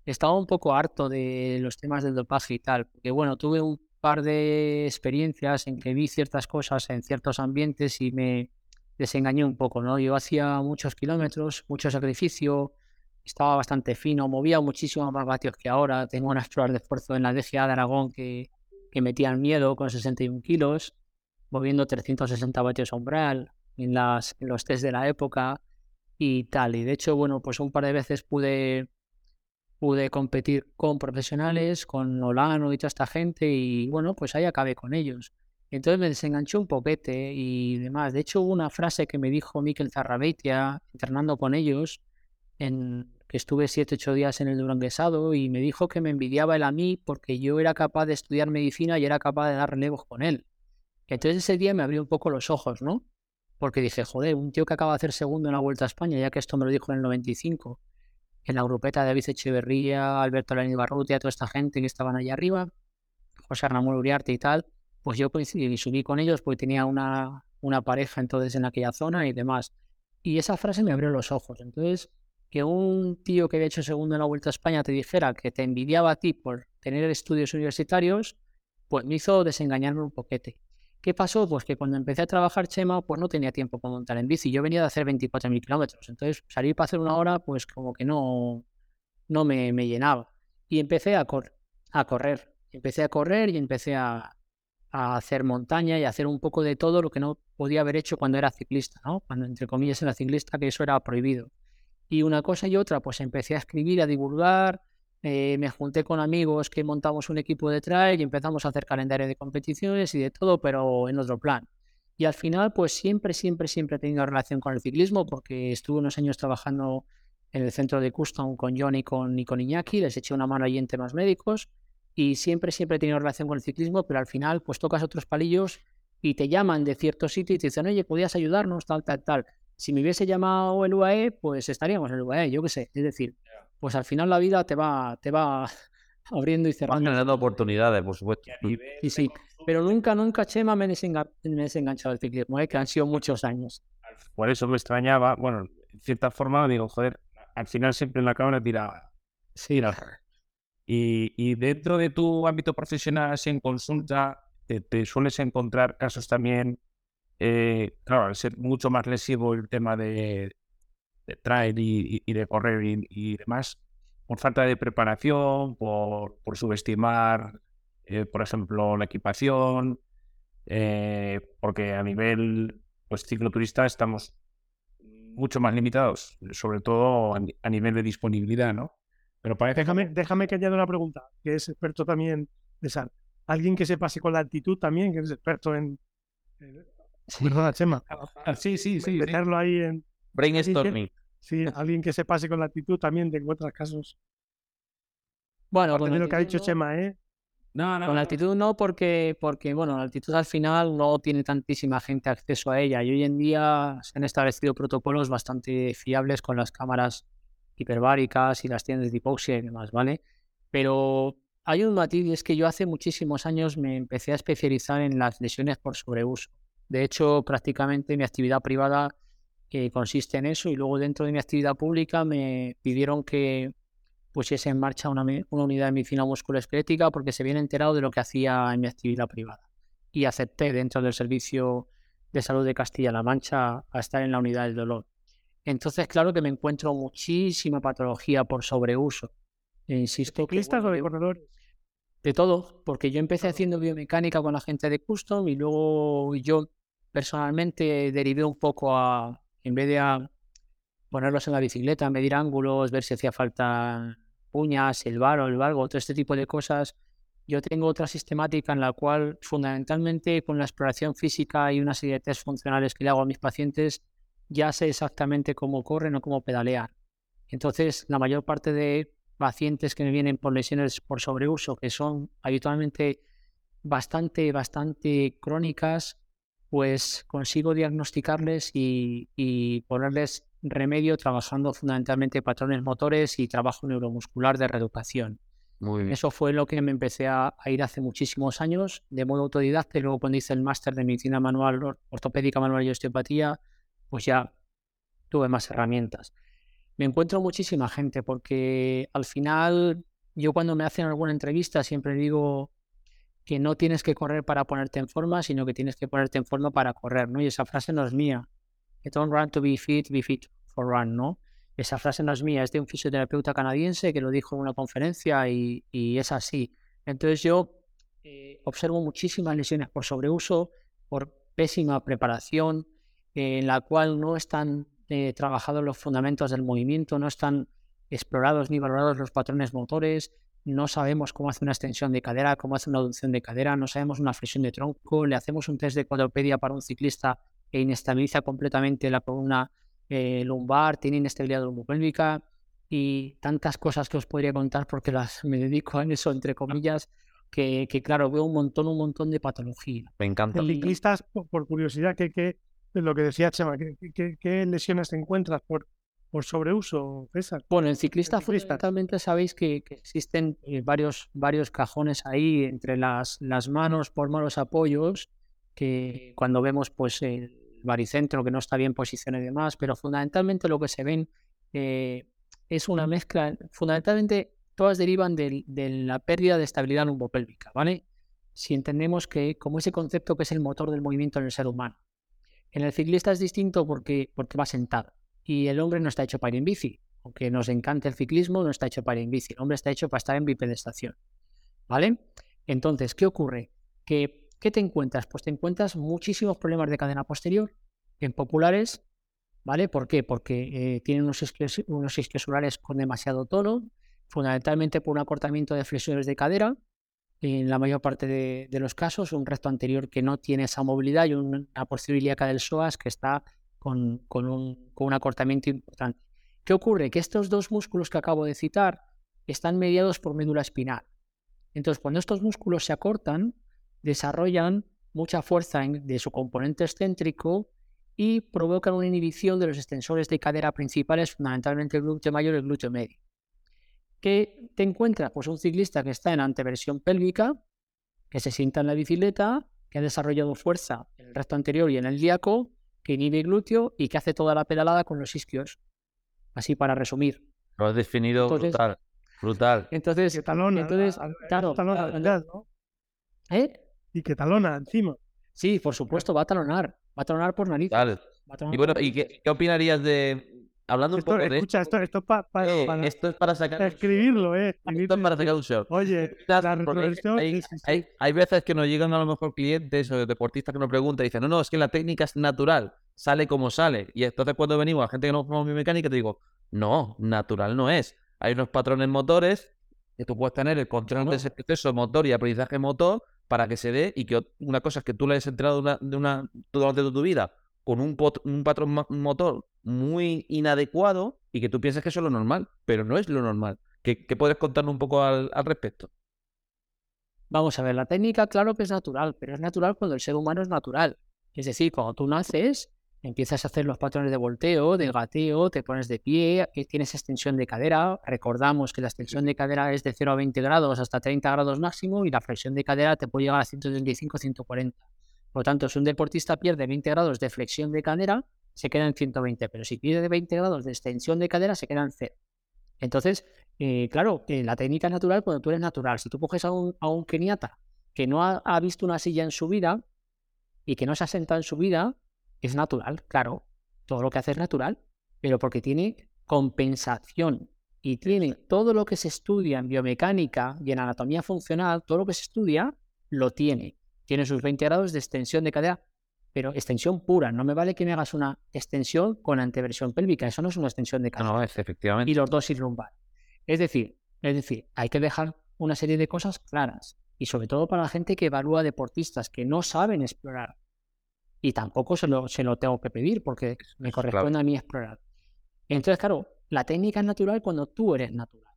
C: estaba un poco harto de los temas del dopaje y tal, porque bueno, tuve un par de experiencias en que vi ciertas cosas en ciertos ambientes y me desengañé un poco, ¿no? Yo hacía muchos kilómetros, mucho sacrificio, estaba bastante fino, movía muchísimo más vatios que ahora, tengo unas pruebas de esfuerzo en la DGA de Aragón que, que metían miedo con 61 kilos, moviendo 360 vatios umbral en, las, en los test de la época y tal. Y de hecho, bueno, pues un par de veces pude pude competir con profesionales, con Olano y toda esta gente y bueno, pues ahí acabé con ellos. Entonces me desenganchó un poquete y demás. De hecho, hubo una frase que me dijo Miquel Zarrabeitia, entrenando con ellos, en que estuve 7-8 días en el Duranguesado y me dijo que me envidiaba él a mí porque yo era capaz de estudiar medicina y era capaz de dar relevos con él. Entonces ese día me abrió un poco los ojos, ¿no? Porque dije, joder, un tío que acaba de hacer segundo en la Vuelta a España, ya que esto me lo dijo en el 95, en la grupeta de David Echeverría, Alberto Lani Barrutia, toda esta gente que estaban allá arriba, José Ramón Uriarte y tal, pues yo coincidí y subí con ellos porque tenía una, una pareja entonces en aquella zona y demás. Y esa frase me abrió los ojos. Entonces, que un tío que había hecho segundo en la Vuelta a España te dijera que te envidiaba a ti por tener estudios universitarios, pues me hizo desengañarme un poquete. ¿Qué pasó? Pues que cuando empecé a trabajar Chema, pues no tenía tiempo para montar en bici. Yo venía de hacer 24.000 kilómetros. Entonces, salir para hacer una hora, pues como que no, no me, me llenaba. Y empecé a, a correr. Empecé a correr y empecé a, a, hacer montaña y a hacer un poco de todo lo que no podía haber hecho cuando era ciclista, ¿no? Cuando, entre comillas, era ciclista, que eso era prohibido. Y una cosa y otra, pues empecé a escribir, a divulgar, eh, me junté con amigos que montamos un equipo de trail y empezamos a hacer calendario de competiciones y de todo, pero en otro plan. Y al final, pues siempre, siempre, siempre he tenido relación con el ciclismo porque estuve unos años trabajando en el centro de custom con John y con, y Iñaki, les eché una mano allí en temas médicos y siempre, siempre he tenido relación con el ciclismo, pero al final, pues tocas otros palillos y te llaman de cierto sitio y te dicen, oye, ¿podías ayudarnos? Tal, tal, tal. Si me hubiese llamado el UAE, pues estaríamos en el UAE, yo qué sé. Es decir, pues al final la vida te va, te va abriendo y cerrando.
A: Van generando oportunidades, por supuesto.
C: Sí, sí. Pero nunca, nunca, Chema, me he, desenganchado del ciclismo, ¿eh? que han sido muchos años.
D: Por eso me extrañaba, bueno, en cierta forma digo, joder, al final siempre en la cámara tiraba.
C: Sí, la...
D: y, y dentro de tu ámbito profesional, en consulta, te, sueles encontrar casos también, eh, claro, al ser mucho más lesivo el tema de, de trail y, de correr y, demás, por falta de preparación, por, por subestimar, eh, por ejemplo, la equipación, eh, porque a nivel pues, cicloturista estamos mucho más limitados, sobre todo a, nivel de disponibilidad, ¿no?
B: Pero parece... déjame, déjame que añada una pregunta, que es experto también de SAR. Alguien que se pase con la altitud también, que es experto en... Perdona, Chema.
D: Sí, sí, sí.
B: Meterlo ahí en...
A: Brainstorming.
B: Sí, alguien que se pase con la actitud también te encuentras casos.
C: Bueno, con
B: lo que ha dicho Chema, ¿eh?
C: No, no, con la actitud no, porque, porque bueno, la actitud al final no tiene tantísima gente acceso a ella y hoy en día se han establecido protocolos bastante fiables con las cámaras hiperbáricas y las tiendas de hipoxia y demás, ¿vale? Pero hay un matiz y es que yo hace muchísimos años me empecé a especializar en las lesiones por sobreuso. De hecho, prácticamente mi actividad privada que consiste en eso y luego dentro de mi actividad pública me pidieron que pusiese en marcha una, una unidad de medicina musculoesquelética porque se habían enterado de lo que hacía en mi actividad privada y acepté dentro del servicio de salud de Castilla-La Mancha a estar en la unidad del dolor. Entonces, claro que me encuentro muchísima patología por sobreuso. E insisto.
B: ¿Ciclistas o de corredores?
C: De todo, porque yo empecé haciendo biomecánica con la gente de Custom y luego yo personalmente derivé un poco a, en vez de ponerlos en la bicicleta, medir ángulos, ver si hacía falta uñas, el varo, el valgo, todo este tipo de cosas, yo tengo otra sistemática en la cual fundamentalmente con la exploración física y una serie de test funcionales que le hago a mis pacientes, ya sé exactamente cómo corren o cómo pedalear. Entonces, la mayor parte de pacientes que me vienen por lesiones por sobreuso, que son habitualmente bastante, bastante crónicas, pues consigo diagnosticarles y, ponerles remedio trabajando fundamentalmente patrones motores y trabajo neuromuscular de reeducación. Eso fue lo que me empecé a, ir hace muchísimos años de modo autodidacta y luego cuando hice el máster de medicina manual, ortopédica manual y osteopatía, pues ya tuve más herramientas. Me encuentro muchísima gente porque al final yo cuando me hacen alguna entrevista siempre digo que no tienes que correr para ponerte en forma, sino que tienes que ponerte en forma para correr, ¿no? Y esa frase no es mía. Don't run to be fit, be fit for run, ¿no? Esa frase no es mía, es de un fisioterapeuta canadiense que lo dijo en una conferencia y, es así. Entonces yo eh, observo muchísimas lesiones por sobreuso, por pésima preparación, en la cual no están eh, trabajados los fundamentos del movimiento, no están explorados ni valorados los patrones motores, no sabemos cómo hace una extensión de cadera, cómo hace una aducción de cadera, no sabemos una flexión de tronco, le hacemos un test de cuadropedia para un ciclista e inestabiliza completamente la columna eh, lumbar, tiene inestabilidad lumopélvica y tantas cosas que os podría contar porque las me dedico a eso, entre comillas, que, claro, veo un montón, un montón de patología.
A: Me encanta.
B: En ciclistas, por, curiosidad, ¿qué, qué, lo que decía Chema, ¿qué, qué, lesiones te encuentras por, por sobreuso, César?
C: Bueno, en ciclista, fundamentalmente sabéis que, existen eh, varios, varios cajones ahí entre las, las manos por malos apoyos, que cuando vemos pues el baricentro que no está bien posicionado y demás, pero fundamentalmente lo que se ven eh, es una mezcla, fundamentalmente todas derivan de, la pérdida de estabilidad lumbopélvica, ¿vale? Si entendemos que como ese concepto que es el motor del movimiento en el ser humano. En el ciclista es distinto porque, porque va sentado y el hombre no está hecho para ir en bici. Aunque nos encante el ciclismo, no está hecho para ir en bici. El hombre está hecho para estar en bipedestación. ¿Vale? Entonces, ¿qué ocurre? Que, ¿Qué te encuentras? Pues te encuentras muchísimos problemas de cadena posterior en populares. ¿Vale? ¿Por qué? Porque eh, tienen unos, unos isquiosulares con demasiado tono, fundamentalmente por un acortamiento de flexiones de cadera, en la mayor parte de, los casos, un recto anterior que no tiene esa movilidad y una porción ilíaca del psoas que está con, un, acortamiento importante. ¿Qué ocurre? Que estos dos músculos que acabo de citar están mediados por médula espinal. Entonces, cuando estos músculos se acortan, desarrollan mucha fuerza de su componente excéntrico y provocan una inhibición de los extensores de cadera principales, fundamentalmente el glúteo mayor y el glúteo medio. ¿Qué te encuentras? Pues un ciclista que está en anteversión pélvica, que se sienta en la bicicleta, que ha desarrollado fuerza en el recto anterior y en el diaco, que inhibe glúteo y que hace toda la pedalada con los isquios. Así para resumir.
A: Lo has definido brutal. Brutal.
C: Entonces, entonces claro.
B: ¿Eh? Y que talona encima.
C: Sí, por supuesto, va a talonar. Va a talonar por nariz.
A: y bueno, ¿y qué, opinarías de, Hablando un poco de
B: escucha, esto, esto, es
A: eh,
B: para,
A: esto es para sacar
B: escribirlo, eh.
A: Esto es para sacar un show.
B: Oye, la
A: hay, hay, hay, veces que nos llegan a lo mejor clientes o deportistas que nos preguntan y dicen, no, no, es que la técnica es natural, sale como sale. Y entonces cuando venimos a gente que no formamos biomecánica, te digo, no, natural no es. Hay unos patrones motores que tú puedes tener el control de ese proceso motor y aprendizaje motor para que se dé y que una cosa es que tú le hayas entrenado de una, de una, durante tu vida con un, un patrón motor muy inadecuado y que tú pienses que eso es lo normal, pero no es lo normal. ¿Qué, puedes contarnos un poco al, respecto?
C: Vamos a ver, la técnica claro que es natural, pero es natural cuando el ser humano es natural. Es decir, cuando tú naces, empiezas a hacer los patrones de volteo, de gateo, te pones de pie, tienes extensión de cadera. Recordamos que la extensión de cadera es de 0 a 20 grados hasta 30 grados máximo y la flexión de cadera te puede llegar a 135 140. Por lo tanto, si un deportista pierde 20 grados de flexión de cadera, se queda en 120, pero si pierde 20 grados de extensión de cadera, se queda en 0. Entonces, eh, claro, la técnica es natural cuando tú eres natural. Si tú coges a un, a un keniata que no ha, visto una silla en su vida y que no se ha sentado en su vida, es natural, claro. Todo lo que hace es natural, pero porque tiene compensación y tiene todo lo que se estudia en biomecánica y en anatomía funcional, todo lo que se estudia, lo tiene tiene sus 20 grados de extensión de cadera, pero extensión pura. No me vale que me hagas una extensión con anteversión pélvica. Eso no es una extensión de cadera.
A: No, es efectivamente.
C: Y los dos sin lumbar. Es decir, es decir, hay que dejar una serie de cosas claras. Y sobre todo para la gente que evalúa deportistas que no saben explorar. Y tampoco se lo, se lo tengo que pedir porque me corresponde a mí explorar. Entonces, claro, la técnica es natural cuando tú eres natural.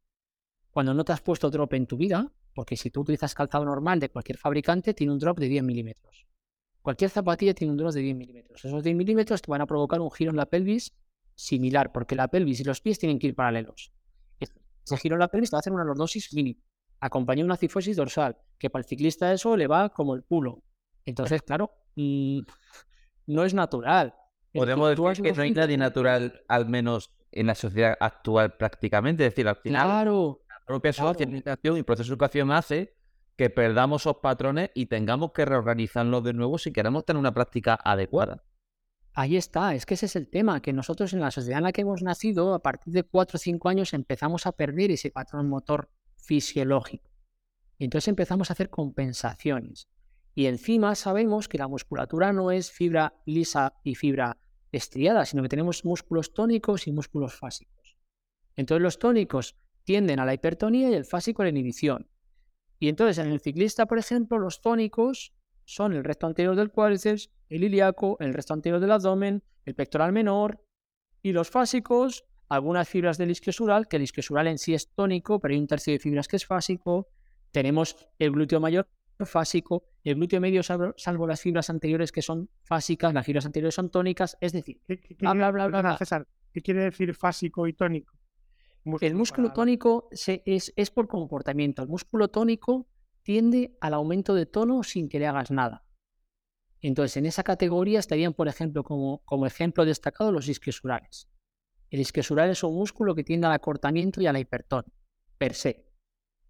C: Cuando no te has puesto drop en tu vida, porque si tú utilizas calzado normal de cualquier fabricante, tiene un drop de 10 milímetros. Cualquier zapatilla tiene un drop de 10 milímetros. Esos 10 milímetros te van a provocar un giro en la pelvis similar, porque la pelvis y los pies tienen que ir paralelos. Ese giro en la pelvis te va a hacer una lordosis mínima, acompañado de una cifosis dorsal, que para el ciclista eso le va como el culo. Entonces, claro, mm, no es natural.
A: Podemos decir que no hay nadie natural, al menos en la sociedad actual prácticamente. Es decir, al final
C: Claro,
A: la propia
C: claro.
A: socialización y proceso de educación hace que perdamos esos patrones y tengamos que reorganizarlos de nuevo si queremos tener una práctica adecuada.
C: Ahí está, es que ese es el tema, que nosotros en la sociedad en la que hemos nacido, a partir de 4 o 5 años empezamos a perder ese patrón motor fisiológico. Y entonces empezamos a hacer compensaciones. Y encima sabemos que la musculatura no es fibra lisa y fibra estriada, sino que tenemos músculos tónicos y músculos fásicos. Entonces los tónicos tienden a la hipertonía y el fásico a la inhibición. Y entonces en el ciclista, por ejemplo, los tónicos son el resto anterior del cuádriceps, el ilíaco, el resto anterior del abdomen, el pectoral menor y los fásicos, algunas fibras del isquiosural, que el isquiosural en sí es tónico, pero hay un tercio de fibras que es fásico. Tenemos el glúteo mayor fásico, el glúteo medio, salvo, salvo las fibras anteriores que son fásicas, las fibras anteriores son tónicas, es decir,
B: ¿Qué, qué- qué
C: Bla,
B: quiere-
C: bla, bla, bla,
B: perdona,
C: bla.
B: César, ¿qué quiere decir fásico y tónico?
C: El músculo tónico se- es, es por comportamiento. El músculo tónico tiende al aumento de tono sin que le hagas nada. Entonces, en esa categoría estarían, por ejemplo, como, como ejemplo destacado, los isquiosurales. El isquiosural es un músculo que tiende al acortamiento y a la hipertonía, per se.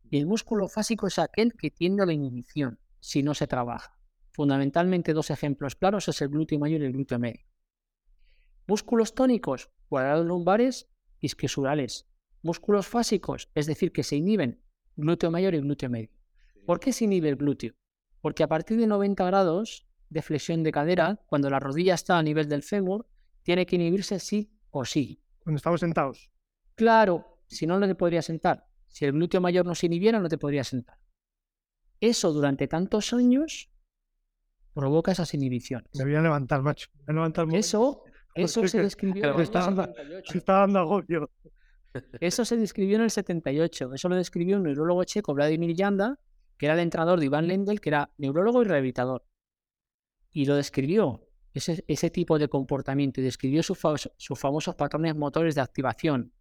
C: Y el músculo fásico es aquel que tiende a la inhibición, si no se trabaja. Fundamentalmente, dos ejemplos claros es el glúteo mayor y el glúteo medio. Músculos tónicos, cuadrados lumbares, isquiosurales. Músculos fásicos, es decir, que se inhiben, glúteo mayor y glúteo medio. ¿Por qué se inhibe el glúteo? Porque a partir de 90 grados de flexión de cadera, cuando la rodilla está a nivel del fémur, tiene que inhibirse sí o sí.
B: Cuando estamos sentados.
C: Claro, si no, no te podría sentar. Si el glúteo mayor no se inhibiera, no te podría sentar. Eso durante tantos años provoca esas inhibiciones.
B: Me voy a levantar, macho. Me voy a levantar
C: Eso, eso se describió
B: me está dando-
C: 78.
B: Me está dando agobio.
C: Eso se describió en el 78. Eso lo describió un neurólogo checo, Vladimir Yanda, que era el entrenador de Iván Lendl, que era neurólogo y rehabilitador. Y lo describió, ese, ese tipo de comportamiento, y describió sus, fa- sus famosos patrones motores de activación.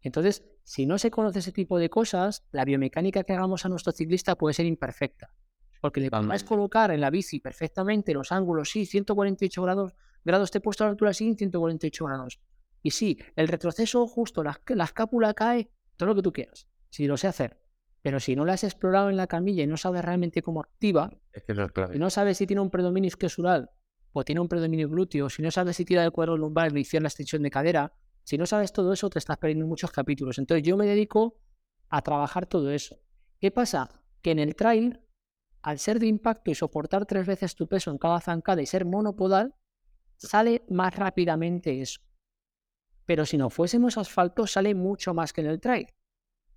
C: Entonces, si no se conoce ese tipo de cosas, la biomecánica que hagamos a nuestro ciclista puede ser imperfecta. Porque le podemos
A: Totalmente.
C: colocar en la bici perfectamente los ángulos, sí, 148 grados, grados te he puesto a la altura, sí, 148 grados. Y sí, el retroceso justo, la, la escápula cae, todo lo que tú quieras, si lo sé hacer. Pero si no la has explorado en la camilla y no sabes realmente cómo activa,
A: Es que eso es clave.
C: y no sabes si tiene un predominio isquiosural o tiene un predominio glúteo, si no sabes si tira del cuadro lumbar y hicieron la extensión de cadera, si no sabes todo eso, te estás perdiendo muchos capítulos. Entonces yo me dedico a trabajar todo eso. ¿Qué pasa? Que en el trail, al ser de impacto y soportar tres veces tu peso en cada zancada y ser monopodal, sale más rápidamente eso. Pero si no fuésemos asfalto, sale mucho más que en el trail.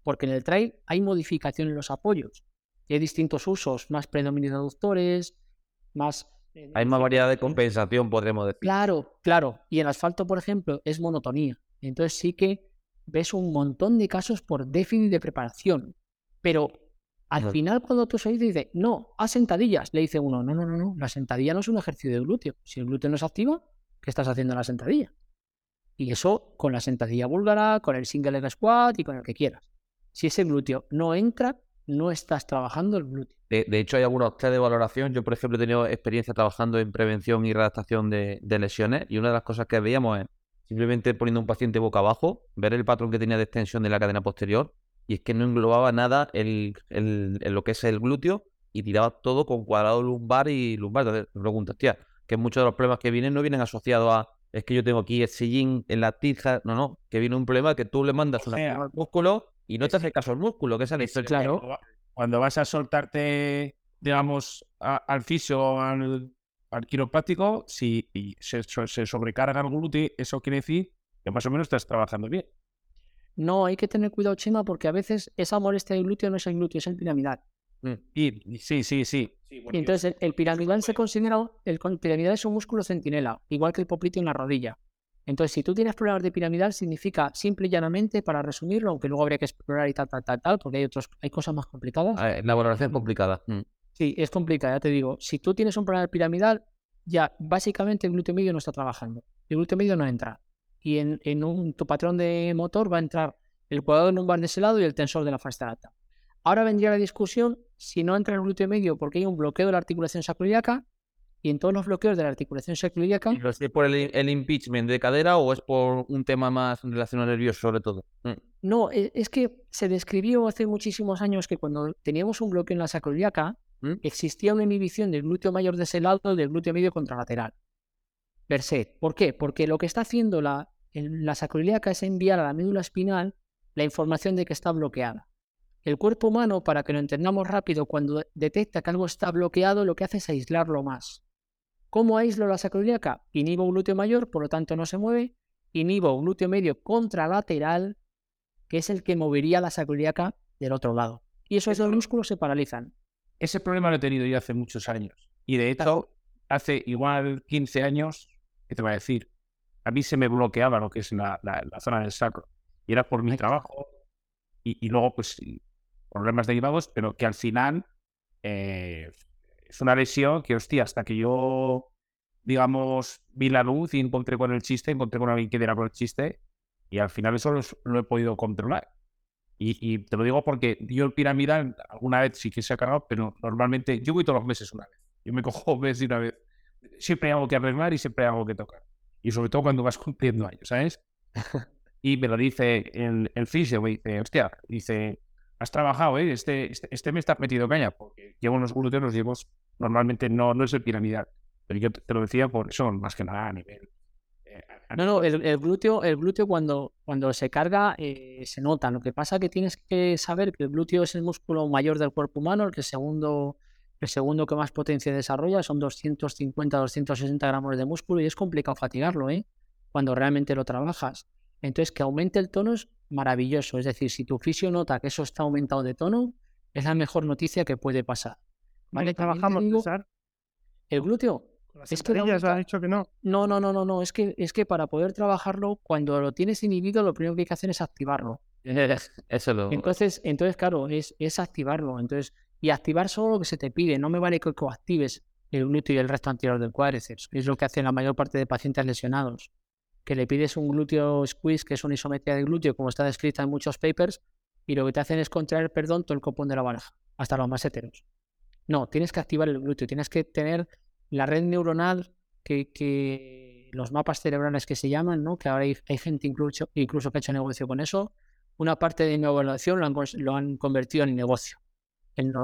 C: Porque en el trail hay modificación en los apoyos. Y hay distintos usos, más predominio de aductores, más... eh,
A: Hay más variedad de compensación, podremos decir.
C: Claro, claro. Y el asfalto, por ejemplo, es monotonía. Entonces sí que ves un montón de casos por déficit de preparación. Pero al
A: Ajá.
C: final, cuando tú se dice, no, haz sentadillas, le dice uno, no, no, no, no, la sentadilla no es un ejercicio de glúteo. Si el glúteo no se activa, ¿qué estás haciendo en la sentadilla? Y eso con la sentadilla búlgara, con el single leg squat y con el que quieras. Si ese glúteo no entra, no estás trabajando el glúteo.
A: De, de hecho, hay algunos test de valoración. Yo, por ejemplo, he tenido experiencia trabajando en prevención y redactación de, lesiones y una de las cosas que veíamos es simplemente poniendo un paciente boca abajo, ver el patrón que tenía de extensión de la cadena posterior y es que no englobaba nada el, el- lo que es el glúteo y tiraba todo con cuadrado lumbar y lumbar. Entonces, preguntas, tía, que muchos de los problemas que vienen no vienen asociados a es que yo tengo aquí el sillín en la tija, no, no, que viene un problema que tú le mandas una
D: sea,
A: al músculo y no te hace caso al músculo, que esa es la historia.
C: Claro.
D: Cuando, va- cuando vas a soltarte, digamos, a- al fisio o al, al quiropráctico, si y se, se sobrecarga el glúteo, eso quiere decir que más o menos estás trabajando bien.
C: No, hay que tener cuidado, Chema, porque a veces esa molestia del glúteo no es el glúteo, es el piramidal.
A: Mm.
D: Y, y sí, sí, sí.
C: Y entonces el, el piramidal se considera, el con- piramidal es un músculo centinela, igual que el popliteo en la rodilla. Entonces, si tú tienes problemas de piramidal, significa simple y llanamente, para resumirlo, aunque luego habría que explorar y tal, tal, tal, tal, porque hay otros, hay cosas más complicadas.
A: Ah, La valoración es complicada. Mm.
C: Sí, es complicada, ya te digo. Si tú tienes un problema piramidal, ya básicamente el glúteo medio no está trabajando. El glúteo medio no entra. Y en, en un, tu patrón de motor va a entrar el cuadrado lumbar de ese lado y el tensor de la fascia lata. Ahora vendría la discusión si no entra el glúteo medio porque hay un bloqueo de la articulación sacroiliaca y en todos los bloqueos de la articulación sacroiliaca.
A: ¿Y lo es por el, el, impeachment de cadera o es por un tema más relacionado nervioso, sobre todo? Mm.
C: No, e, es que se describió hace muchísimos años que cuando teníamos un bloqueo en la sacroiliaca, ¿Mm? existía una inhibición del glúteo mayor de ese lado del glúteo medio contralateral. Per se. ¿Por qué? Porque lo que está haciendo la, la sacroiliaca es enviar a la médula espinal la información de que está bloqueada. El cuerpo humano, para que lo entendamos rápido, cuando detecta que algo está bloqueado, lo que hace es aislarlo más. ¿Cómo aíslo la sacroiliaca? Inhibo un glúteo mayor, por lo tanto no se mueve. Inhibo un glúteo medio contralateral, que es el que movería la sacroiliaca del otro lado. Y esos dos músculos se paralizan.
D: Ese problema lo he tenido yo hace muchos años. Y de hecho, hace igual 15 años, ¿qué te voy a decir? A mí se me bloqueaba lo que es la, zona del sacro. Y era por mi trabajo. Y, luego, pues, problemas derivados, pero que al final eh, es una lesión que, hostia, hasta que yo, digamos, vi la luz y encontré con el chiste, encontré con alguien que diera con el chiste, y al final eso lo, he podido controlar. Y, te lo digo porque yo el piramidal alguna vez sí que se ha cargado, pero normalmente yo voy todos los meses una vez. Yo me cojo mes y una vez. Siempre hay algo que arreglar y siempre hay algo que tocar. Y sobre todo cuando vas cumpliendo años, ¿sabes? y me lo dice el, el fisio, me dice, hostia, dice, has trabajado, ¿eh? Este, este, este, me está metido caña, porque llevo unos glúteos, los llevo, normalmente no, no es el piramidal, pero yo te, lo decía por eso, más que nada a nivel.
C: Eh, no, no, el, glúteo, el glúteo cuando, cuando se carga eh, se nota. Lo que pasa es que tienes que saber que el glúteo es el músculo mayor del cuerpo humano, el que segundo, el segundo que más potencia desarrolla, son 250, 260 gramos de músculo y es complicado fatigarlo, ¿eh? Cuando realmente lo trabajas. Entonces, que aumente el tono es maravilloso. Es decir, si tu fisio nota que eso está aumentado de tono, es la mejor noticia que puede pasar.
B: ¿Vale? trabajamos, digo,
C: El glúteo.
B: es que ha dicho que no.
C: No, no, no, no, no. Es que, es que para poder trabajarlo, cuando lo tienes inhibido, lo primero que hay que hacer es activarlo.
A: Eso lo...
C: Entonces, entonces claro, es, es activarlo. Entonces, y activar solo lo que se te pide. No me vale que coactives el glúteo y el resto anterior del cuádriceps. Es lo que hacen la mayor parte de pacientes lesionados que le pides un glúteo squeeze, que es una isometría de glúteo, como está descrita en muchos papers, y lo que te hacen es contraer, perdón, todo el copón de la baraja, hasta los más heteros. No, tienes que activar el glúteo, tienes que tener la red neuronal que, los mapas cerebrales que se llaman, ¿no? que ahora hay, gente incluso, incluso que ha hecho negocio con eso, una parte de mi evaluación lo han, lo han convertido en negocio,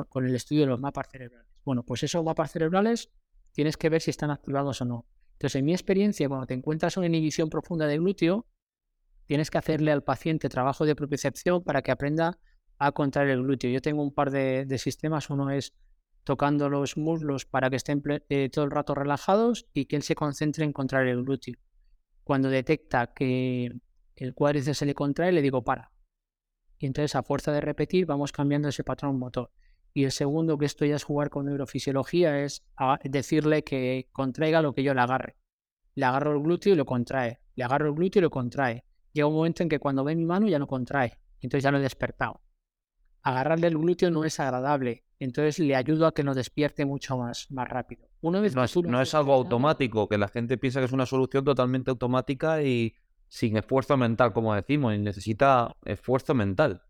C: con el estudio de los mapas cerebrales. Bueno, pues esos mapas cerebrales tienes que ver si están activados o no. Entonces, en mi experiencia, cuando te encuentras una inhibición profunda de glúteo, tienes que hacerle al paciente trabajo de propiocepción para que aprenda a contraer el glúteo. Yo tengo un par de, sistemas. Uno es tocando los muslos para que estén eh, todo el rato relajados y que él se concentre en contraer el glúteo. Cuando detecta que el cuádriceps se le contrae, le digo para. Y entonces a fuerza de repetir vamos cambiando ese patrón motor. Y el segundo, que esto ya es jugar con neurofisiología, es decirle que contraiga lo que yo le agarre. Le agarro el glúteo y lo contrae. Le agarro el glúteo y lo contrae. Llega un momento en que cuando ve mi mano ya no contrae. Entonces ya lo he despertado. Agarrarle el glúteo no es agradable. Entonces le ayudo a que nos despierte mucho más, más rápido.
A: Una vez no, es, no es algo automático, que la gente piensa que es una solución totalmente automática y sin esfuerzo mental, como decimos, y necesita esfuerzo mental.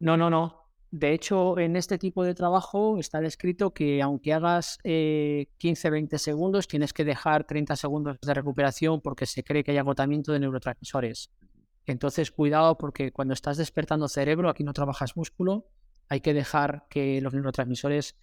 C: No, no, no. De hecho, en este tipo de trabajo está descrito que aunque hagas 15-20 eh, segundos, tienes que dejar 30 segundos de recuperación porque se cree que hay agotamiento de neurotransmisores. Entonces, cuidado porque cuando estás despertando cerebro, aquí no trabajas músculo, hay que dejar que los neurotransmisores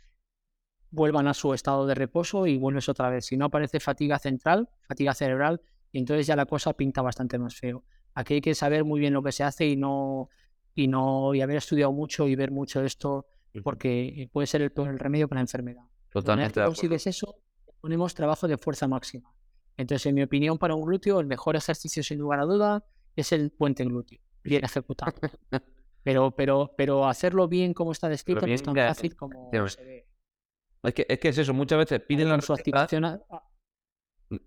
C: vuelvan a su estado de reposo y vuelves otra vez. Si no aparece fatiga central, fatiga cerebral, y entonces ya la cosa pinta bastante más feo. Aquí hay que saber muy bien lo que se hace y no y no y haber estudiado mucho y ver mucho esto porque puede ser el el remedio para la enfermedad.
A: Totalmente.
C: Si consigues eso, ponemos trabajo de fuerza máxima. Entonces, en mi opinión, para un glúteo, el mejor ejercicio, sin lugar a duda, es el puente glúteo, bien ejecutado. pero, pero, pero hacerlo bien como está descrito no es tan fácil como se ve.
A: Es que, es que es eso, muchas veces piden las recetas.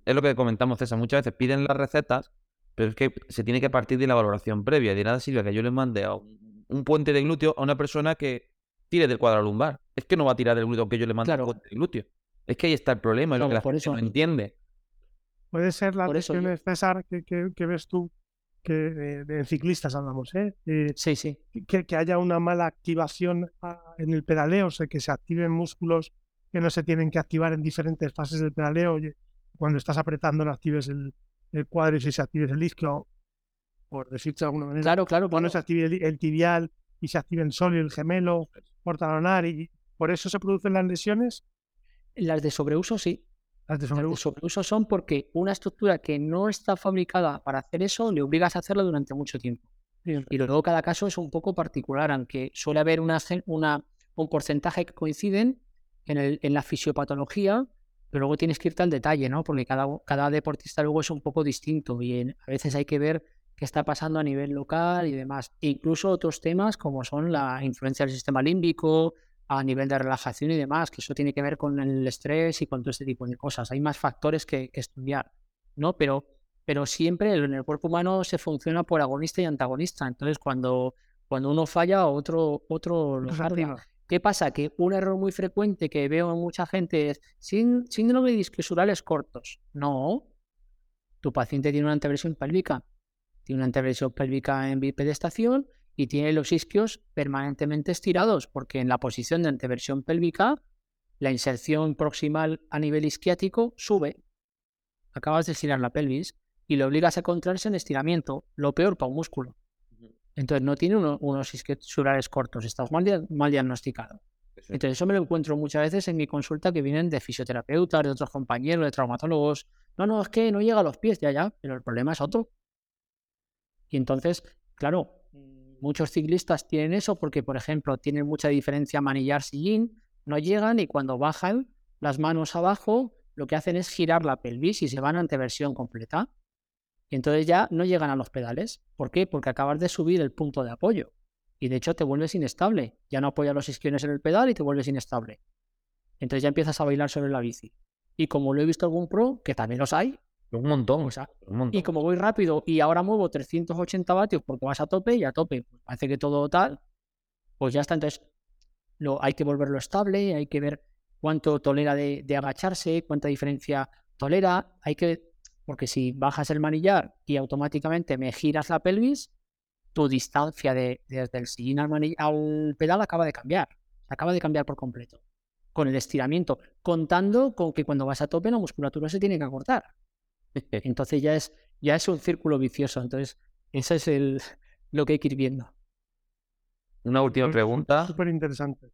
A: Es lo que comentamos, César, muchas veces piden las recetas pero es que se tiene que partir de la valoración previa. De nada sirve que yo le mande a un, puente de glúteo a una persona que tire del cuadro lumbar. Es que no va a tirar del glúteo aunque yo le mande un puente de glúteo. Es que ahí está el problema, es lo que la gente no entiende.
B: Puede ser la lesión César, que, ves tú, que de, ciclistas hablamos, ¿eh?
C: sí, sí.
B: Que, haya una mala activación ah, en el pedaleo, o sea, que se activen músculos que no se tienen que activar en diferentes fases del pedaleo. Oye, cuando estás apretando no actives el, el cuádriceps, se actives el isquio, por decirlo de alguna manera.
C: Claro, claro.
B: Cuando se active el, el tibial y se active el sólido, el gemelo, portalonar, y por eso se producen las lesiones.
C: Las de sobreuso sí.
B: Las de
C: Las de
B: sobreuso.
C: sobreuso son porque una estructura que no está fabricada para hacer eso le obligas a hacerlo durante mucho tiempo. Y luego cada caso es un poco particular, aunque suele haber una, una- un porcentaje que coinciden en, el- en la fisiopatología, pero luego tienes que irte al detalle, ¿no? Porque cada, cada deportista luego es un poco distinto y en- a veces hay que ver qué está pasando a nivel local y demás. E incluso otros temas como son la influencia del sistema límbico, a nivel de relajación y demás, que eso tiene que ver con el estrés y con todo este tipo de cosas. Hay más factores que, que estudiar, ¿no? Pero, pero siempre en el cuerpo humano se funciona por agonista y antagonista. Entonces, cuando, cuando uno falla, otro, otro lo. ¿Qué pasa? Que un error muy frecuente que veo en mucha gente es "Sín- síndrome de discosurales cortos. No. Tu paciente tiene una anteversión pélvica. Tiene una anteversión pélvica en bipedestación y tiene los isquios permanentemente estirados, porque en la posición de anteversión pélvica, la inserción proximal a nivel isquiático sube. Acabas de estirar la pelvis y le obligas a contraerse en estiramiento, lo peor para un músculo. Entonces no tiene uno- unos isquiosurales cortos, estás mal, mal diagnosticado. Entonces eso me lo encuentro muchas veces en mi consulta que vienen de fisioterapeutas, de otros compañeros, de traumatólogos. No, no, es que no llega a los pies, ya, ya, pero el problema es otro. Y entonces, claro, muchos ciclistas tienen eso porque, por ejemplo, tienen mucha diferencia manillar-sillín, no llegan y cuando bajan las manos abajo, lo que hacen es girar la pelvis y se van a anteversión completa. Y entonces ya no llegan a los pedales. ¿Por qué? Porque acabas de subir el punto de apoyo. Y de hecho te vuelves inestable. Ya no apoyas los isquiones en el pedal y te vuelves inestable. Entonces ya empiezas a bailar sobre la bici. Y como lo he visto algún pro, que también los hay,
A: Un montón.
C: o sea,
A: un montón.
C: y como voy rápido y ahora muevo 380 vatios porque vas a tope y a tope pues parece que todo tal, pues ya está. Entonces lo, hay que volverlo estable, hay que ver cuánto tolera de, de agacharse, cuánta diferencia tolera. Hay que, porque si bajas el manillar y automáticamente me giras la pelvis, tu distancia de, desde el sillín al, pedal acaba de cambiar. Acaba de cambiar por completo. Con el estiramiento, contando con que cuando vas a tope la musculatura se tiene que acortar. Entonces ya es, ya es un círculo vicioso. Entonces, eso es el, lo que hay que ir viendo.
A: Una última pregunta
B: Súper interesante.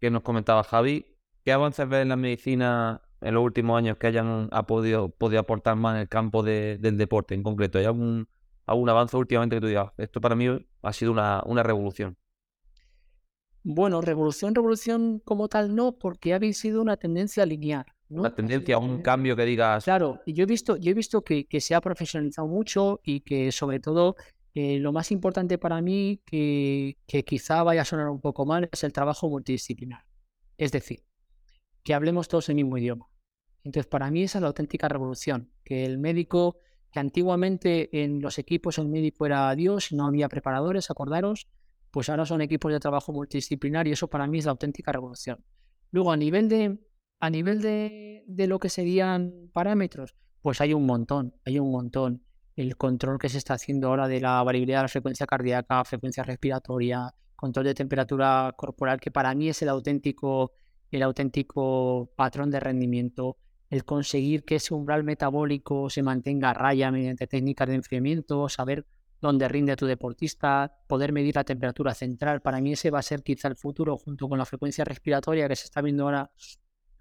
A: que nos comentaba Javi. ¿Qué avances ves en la medicina en los últimos años que hayan ha podido, podido aportar más en el campo de- del deporte en concreto? ¿Hay algún, algún avance últimamente que tú digas, esto para mí ha sido una, una revolución?
C: Bueno, revolución, revolución como tal no, porque ha sido una tendencia lineal. ¿no?
A: Una tendencia,
C: sido
A: un cambio que digas,
C: Claro, y yo he visto, yo he visto que, que se ha profesionalizado mucho y que sobre todo eh, lo más importante para mí, que, que quizá vaya a sonar un poco mal, es el trabajo multidisciplinar. Es decir, que hablemos todos el mismo idioma. Entonces, para mí esa es la auténtica revolución, que el médico, que antiguamente en los equipos el médico era Dios, no había preparadores, acordaros, pues ahora son equipos de trabajo multidisciplinar y eso para mí es la auténtica revolución. Luego, a nivel de, a nivel de, de lo que serían parámetros, pues hay un montón, hay un montón. El control que se está haciendo ahora de la variabilidad de la frecuencia cardíaca, frecuencia respiratoria, control de temperatura corporal, que para mí es el auténtico, el auténtico patrón de rendimiento. El conseguir que ese umbral metabólico se mantenga a raya mediante técnicas de enfriamiento, saber dónde rinde tu deportista, poder medir la temperatura central. Para mí ese va a ser quizá el futuro junto con la frecuencia respiratoria que se está viendo ahora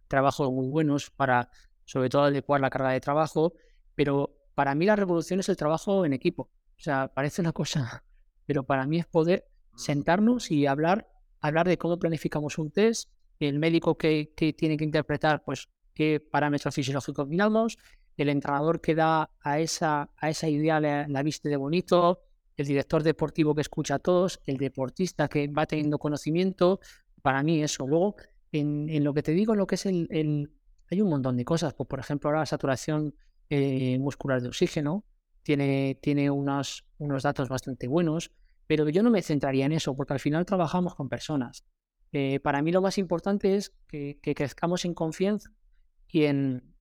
C: trabajos muy buenos para sobre todo adecuar la carga de trabajo, pero para mí la revolución es el trabajo en equipo. O sea, parece una cosa, pero para mí es poder sentarnos y hablar, hablar de cómo planificamos un test, el médico que, que tiene que interpretar pues qué parámetros fisiológicos miramos, el entrenador que da a esa, a esa idea la, la viste de bonito, el director deportivo que escucha a todos, el deportista que va teniendo conocimiento, para mí eso. Luego, en, en lo que te digo, en lo que es el, el- Hay un montón de cosas, pues por ejemplo ahora la saturación eh, muscular de oxígeno tiene, tiene unos, unos datos bastante buenos, pero yo no me centraría en eso, porque al final trabajamos con personas. Eh, para mí lo más importante es que, que crezcamos en confianza y en,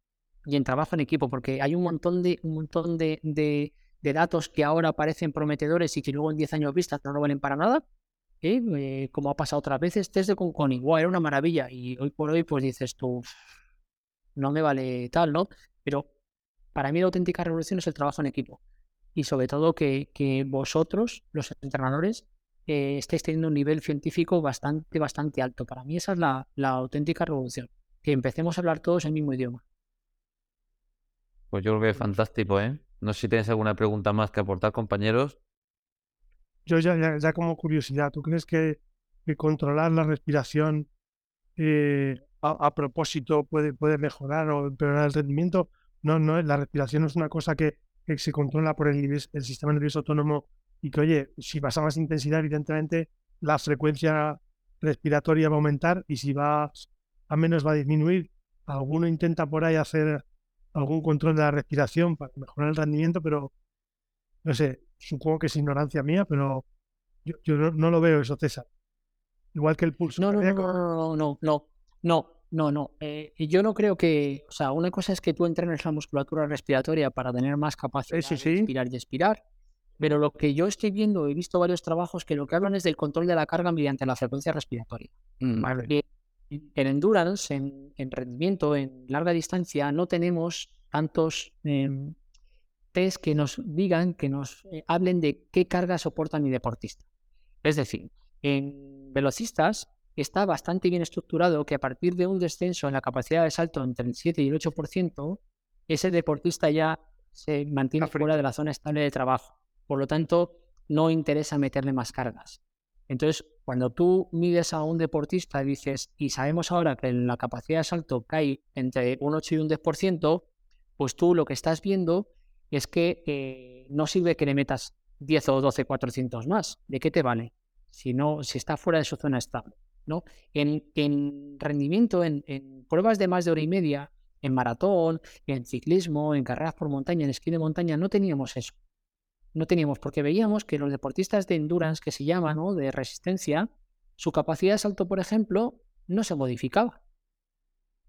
C: y en trabajo en equipo, porque hay un montón de, un montón de, de- datos que ahora parecen prometedores y que luego en 10 años vistas no lo valen para nada. ¿eh? Eh, como ha pasado otras veces, test de con igual era una maravilla. Y hoy por hoy, pues dices tú, no me vale tal, ¿no? Pero para mí la auténtica revolución es el trabajo en equipo. Y sobre todo que, que vosotros, los entrenadores, eh, estáis teniendo un nivel científico bastante, bastante alto. Para mí esa es la, la auténtica revolución. Que empecemos a hablar todos el mismo idioma.
A: Pues yo creo que es fantástico, ¿eh? No sé si tienes alguna pregunta más que aportar, compañeros.
B: Yo ya, ya, como curiosidad, ¿tú crees que, que controlar la respiración eh, a, propósito puede, puede mejorar o empeorar el rendimiento? No, no, la respiración no es una cosa que, que se controla por el, el sistema nervioso autónomo y que, oye, si vas a más intensidad, evidentemente la frecuencia respiratoria va a aumentar y si va a menos va a disminuir. Alguno intenta por ahí hacer algún control de la respiración para mejorar el rendimiento, pero no sé, supongo que es ignorancia mía, pero yo, no, lo veo eso, César. Igual que el pulso.
C: No, no, no, no, no, no, no, no, no. Eh, yo no creo que, o sea, una cosa es que tú entrenes la musculatura respiratoria para tener más capacidad de respirar y expirar, pero lo que yo estoy viendo, he visto varios trabajos que lo que hablan es del control de la carga mediante la frecuencia respiratoria. Mm, en endurance, en, rendimiento, en larga distancia, no tenemos tantos em, test que nos digan, que nos eh, hablen de qué carga soporta mi deportista. Es decir, en velocistas está bastante bien estructurado que a partir de un descenso en la capacidad de salto entre el 7 y el 8%, ese deportista ya se mantiene fuera de la zona estable de trabajo. Por lo tanto, no interesa meterle más cargas. Entonces, cuando tú mides a un deportista y dices, y sabemos ahora que la capacidad de salto cae entre un 8 y un 10%, pues tú lo que estás viendo es que eh, no sirve que le metas 10 o 12 400 más. ¿De qué te vale? Si, no, si está fuera de su zona estable. ¿no? En, en rendimiento, en, en, pruebas de más de hora y media, en maratón, en ciclismo, en carreras por montaña, en esquí de montaña, no teníamos eso no teníamos, porque veíamos que los deportistas de endurance, que se llaman, ¿no? de resistencia, su capacidad de salto, por ejemplo, no se modificaba.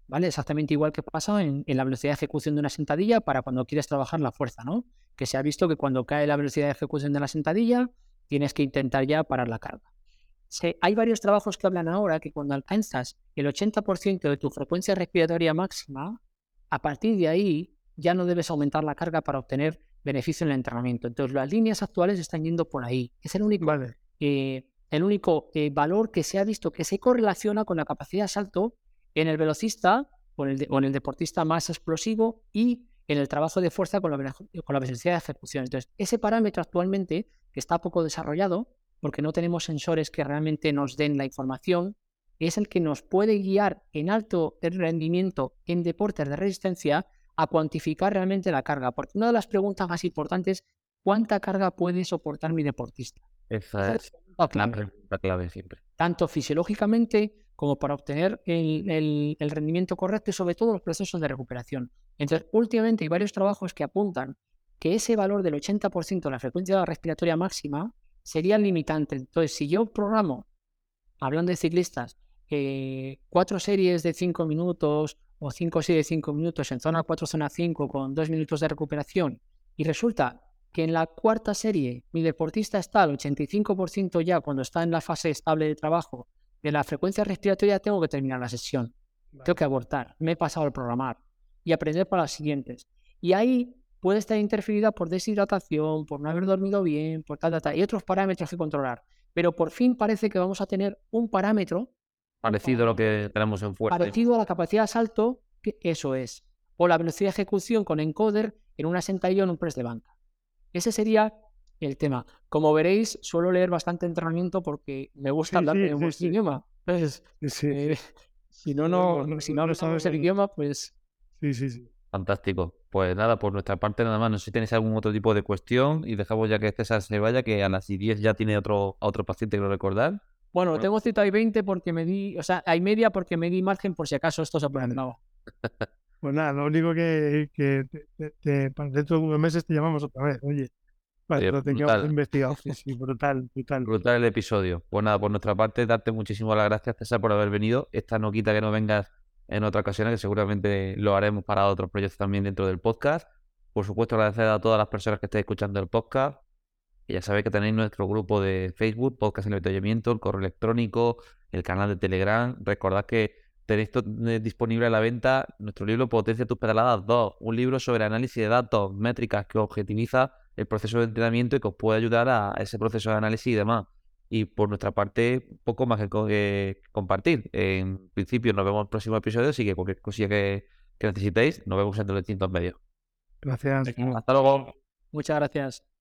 C: ¿Vale? Exactamente igual que pasa en, la velocidad de ejecución de una sentadilla para cuando quieres trabajar la fuerza, ¿no? Que se ha visto que cuando cae la velocidad de ejecución de la sentadilla, tienes que intentar ya parar la carga. hay varios trabajos que hablan ahora que cuando alcanzas el 80% de tu frecuencia respiratoria máxima, a partir de ahí ya no debes aumentar la carga para obtener beneficio en el entrenamiento. Entonces, las líneas actuales están yendo por ahí. Es el único, eh, el único eh, valor que se ha visto que se correlaciona con la capacidad de salto en el velocista o en el, el deportista más explosivo y en el trabajo de fuerza con la, con la velocidad de ejecución. Entonces, ese parámetro actualmente, que está poco desarrollado, porque no tenemos sensores que realmente nos den la información, es el que nos puede guiar en alto rendimiento en deportes de resistencia a cuantificar realmente la carga. Porque una de las preguntas más importantes, ¿cuánta carga puede soportar mi deportista?
A: Esa es la pregunta clave siempre.
C: Tanto fisiológicamente como para obtener el, rendimiento correcto y sobre todo los procesos de recuperación. Entonces, últimamente hay varios trabajos que apuntan que ese valor del 80% de la frecuencia respiratoria máxima sería limitante. Entonces, si yo programo, hablando de ciclistas, eh, cuatro series de cinco minutos o 5 o 6 de 5 minutos en zona 4, zona 5 con 2 minutos de recuperación y resulta que en la cuarta serie mi deportista está al 85% ya cuando está en la fase estable de trabajo de la frecuencia respiratoria, tengo que terminar la sesión. Tengo que abortar. Me he pasado al programar y aprender para las siguientes. Y ahí puede estar interferida por deshidratación, por no haber dormido bien, por tal, tal, tal, y otros parámetros que controlar. Pero por fin parece que vamos a tener un parámetro
A: Parecido a lo que tenemos en fuerte.
C: Parecido a la capacidad de salto, que eso es. O la velocidad de ejecución con encoder en una sentadilla o en un press de banca. Ese sería el tema. Como veréis, suelo leer bastante entrenamiento porque me gusta hablar en un idioma. Entonces, eh, si no, no, si no, sabes el idioma, pues...
B: Sí, sí, sí.
A: Fantástico. Pues nada, por nuestra parte nada más. No sé si tenéis algún otro tipo de cuestión y dejamos ya que César se vaya, que a las 10 ya tiene otro, otro paciente que lo recordar.
C: Bueno, tengo cita hay 20 porque me di, o sea, hay media porque me di margen por si acaso esto se de nuevo.
B: Pues nada, lo único que, que dentro de unos meses te llamamos otra vez, oye. Para lo tengamos investigado. Sí, brutal, brutal.
A: Brutal el episodio. Pues nada, por nuestra parte, darte muchísimas las gracias, César, por haber venido. Esta no quita que no vengas en otra ocasión, que seguramente lo haremos para otros proyectos también dentro del podcast. Por supuesto, agradecer a todas las personas que estéis escuchando el podcast Y ya sabéis que tenéis nuestro grupo de Facebook, Podcast El Avituallamiento, el correo electrónico, el canal de Telegram. Recordad que tenéis eh, disponible a la venta nuestro libro Potencia tus pedaladas 2, un libro sobre análisis de datos, métricas que objetiviza el proceso de entrenamiento y que os puede ayudar a ese proceso de análisis y demás. Y por nuestra parte, poco más que, compartir. En principio, nos vemos en el próximo episodio, así que cualquier cosilla que, que necesitéis, nos vemos en los distintos medios.
B: Gracias.
A: Hasta luego.
C: Muchas gracias.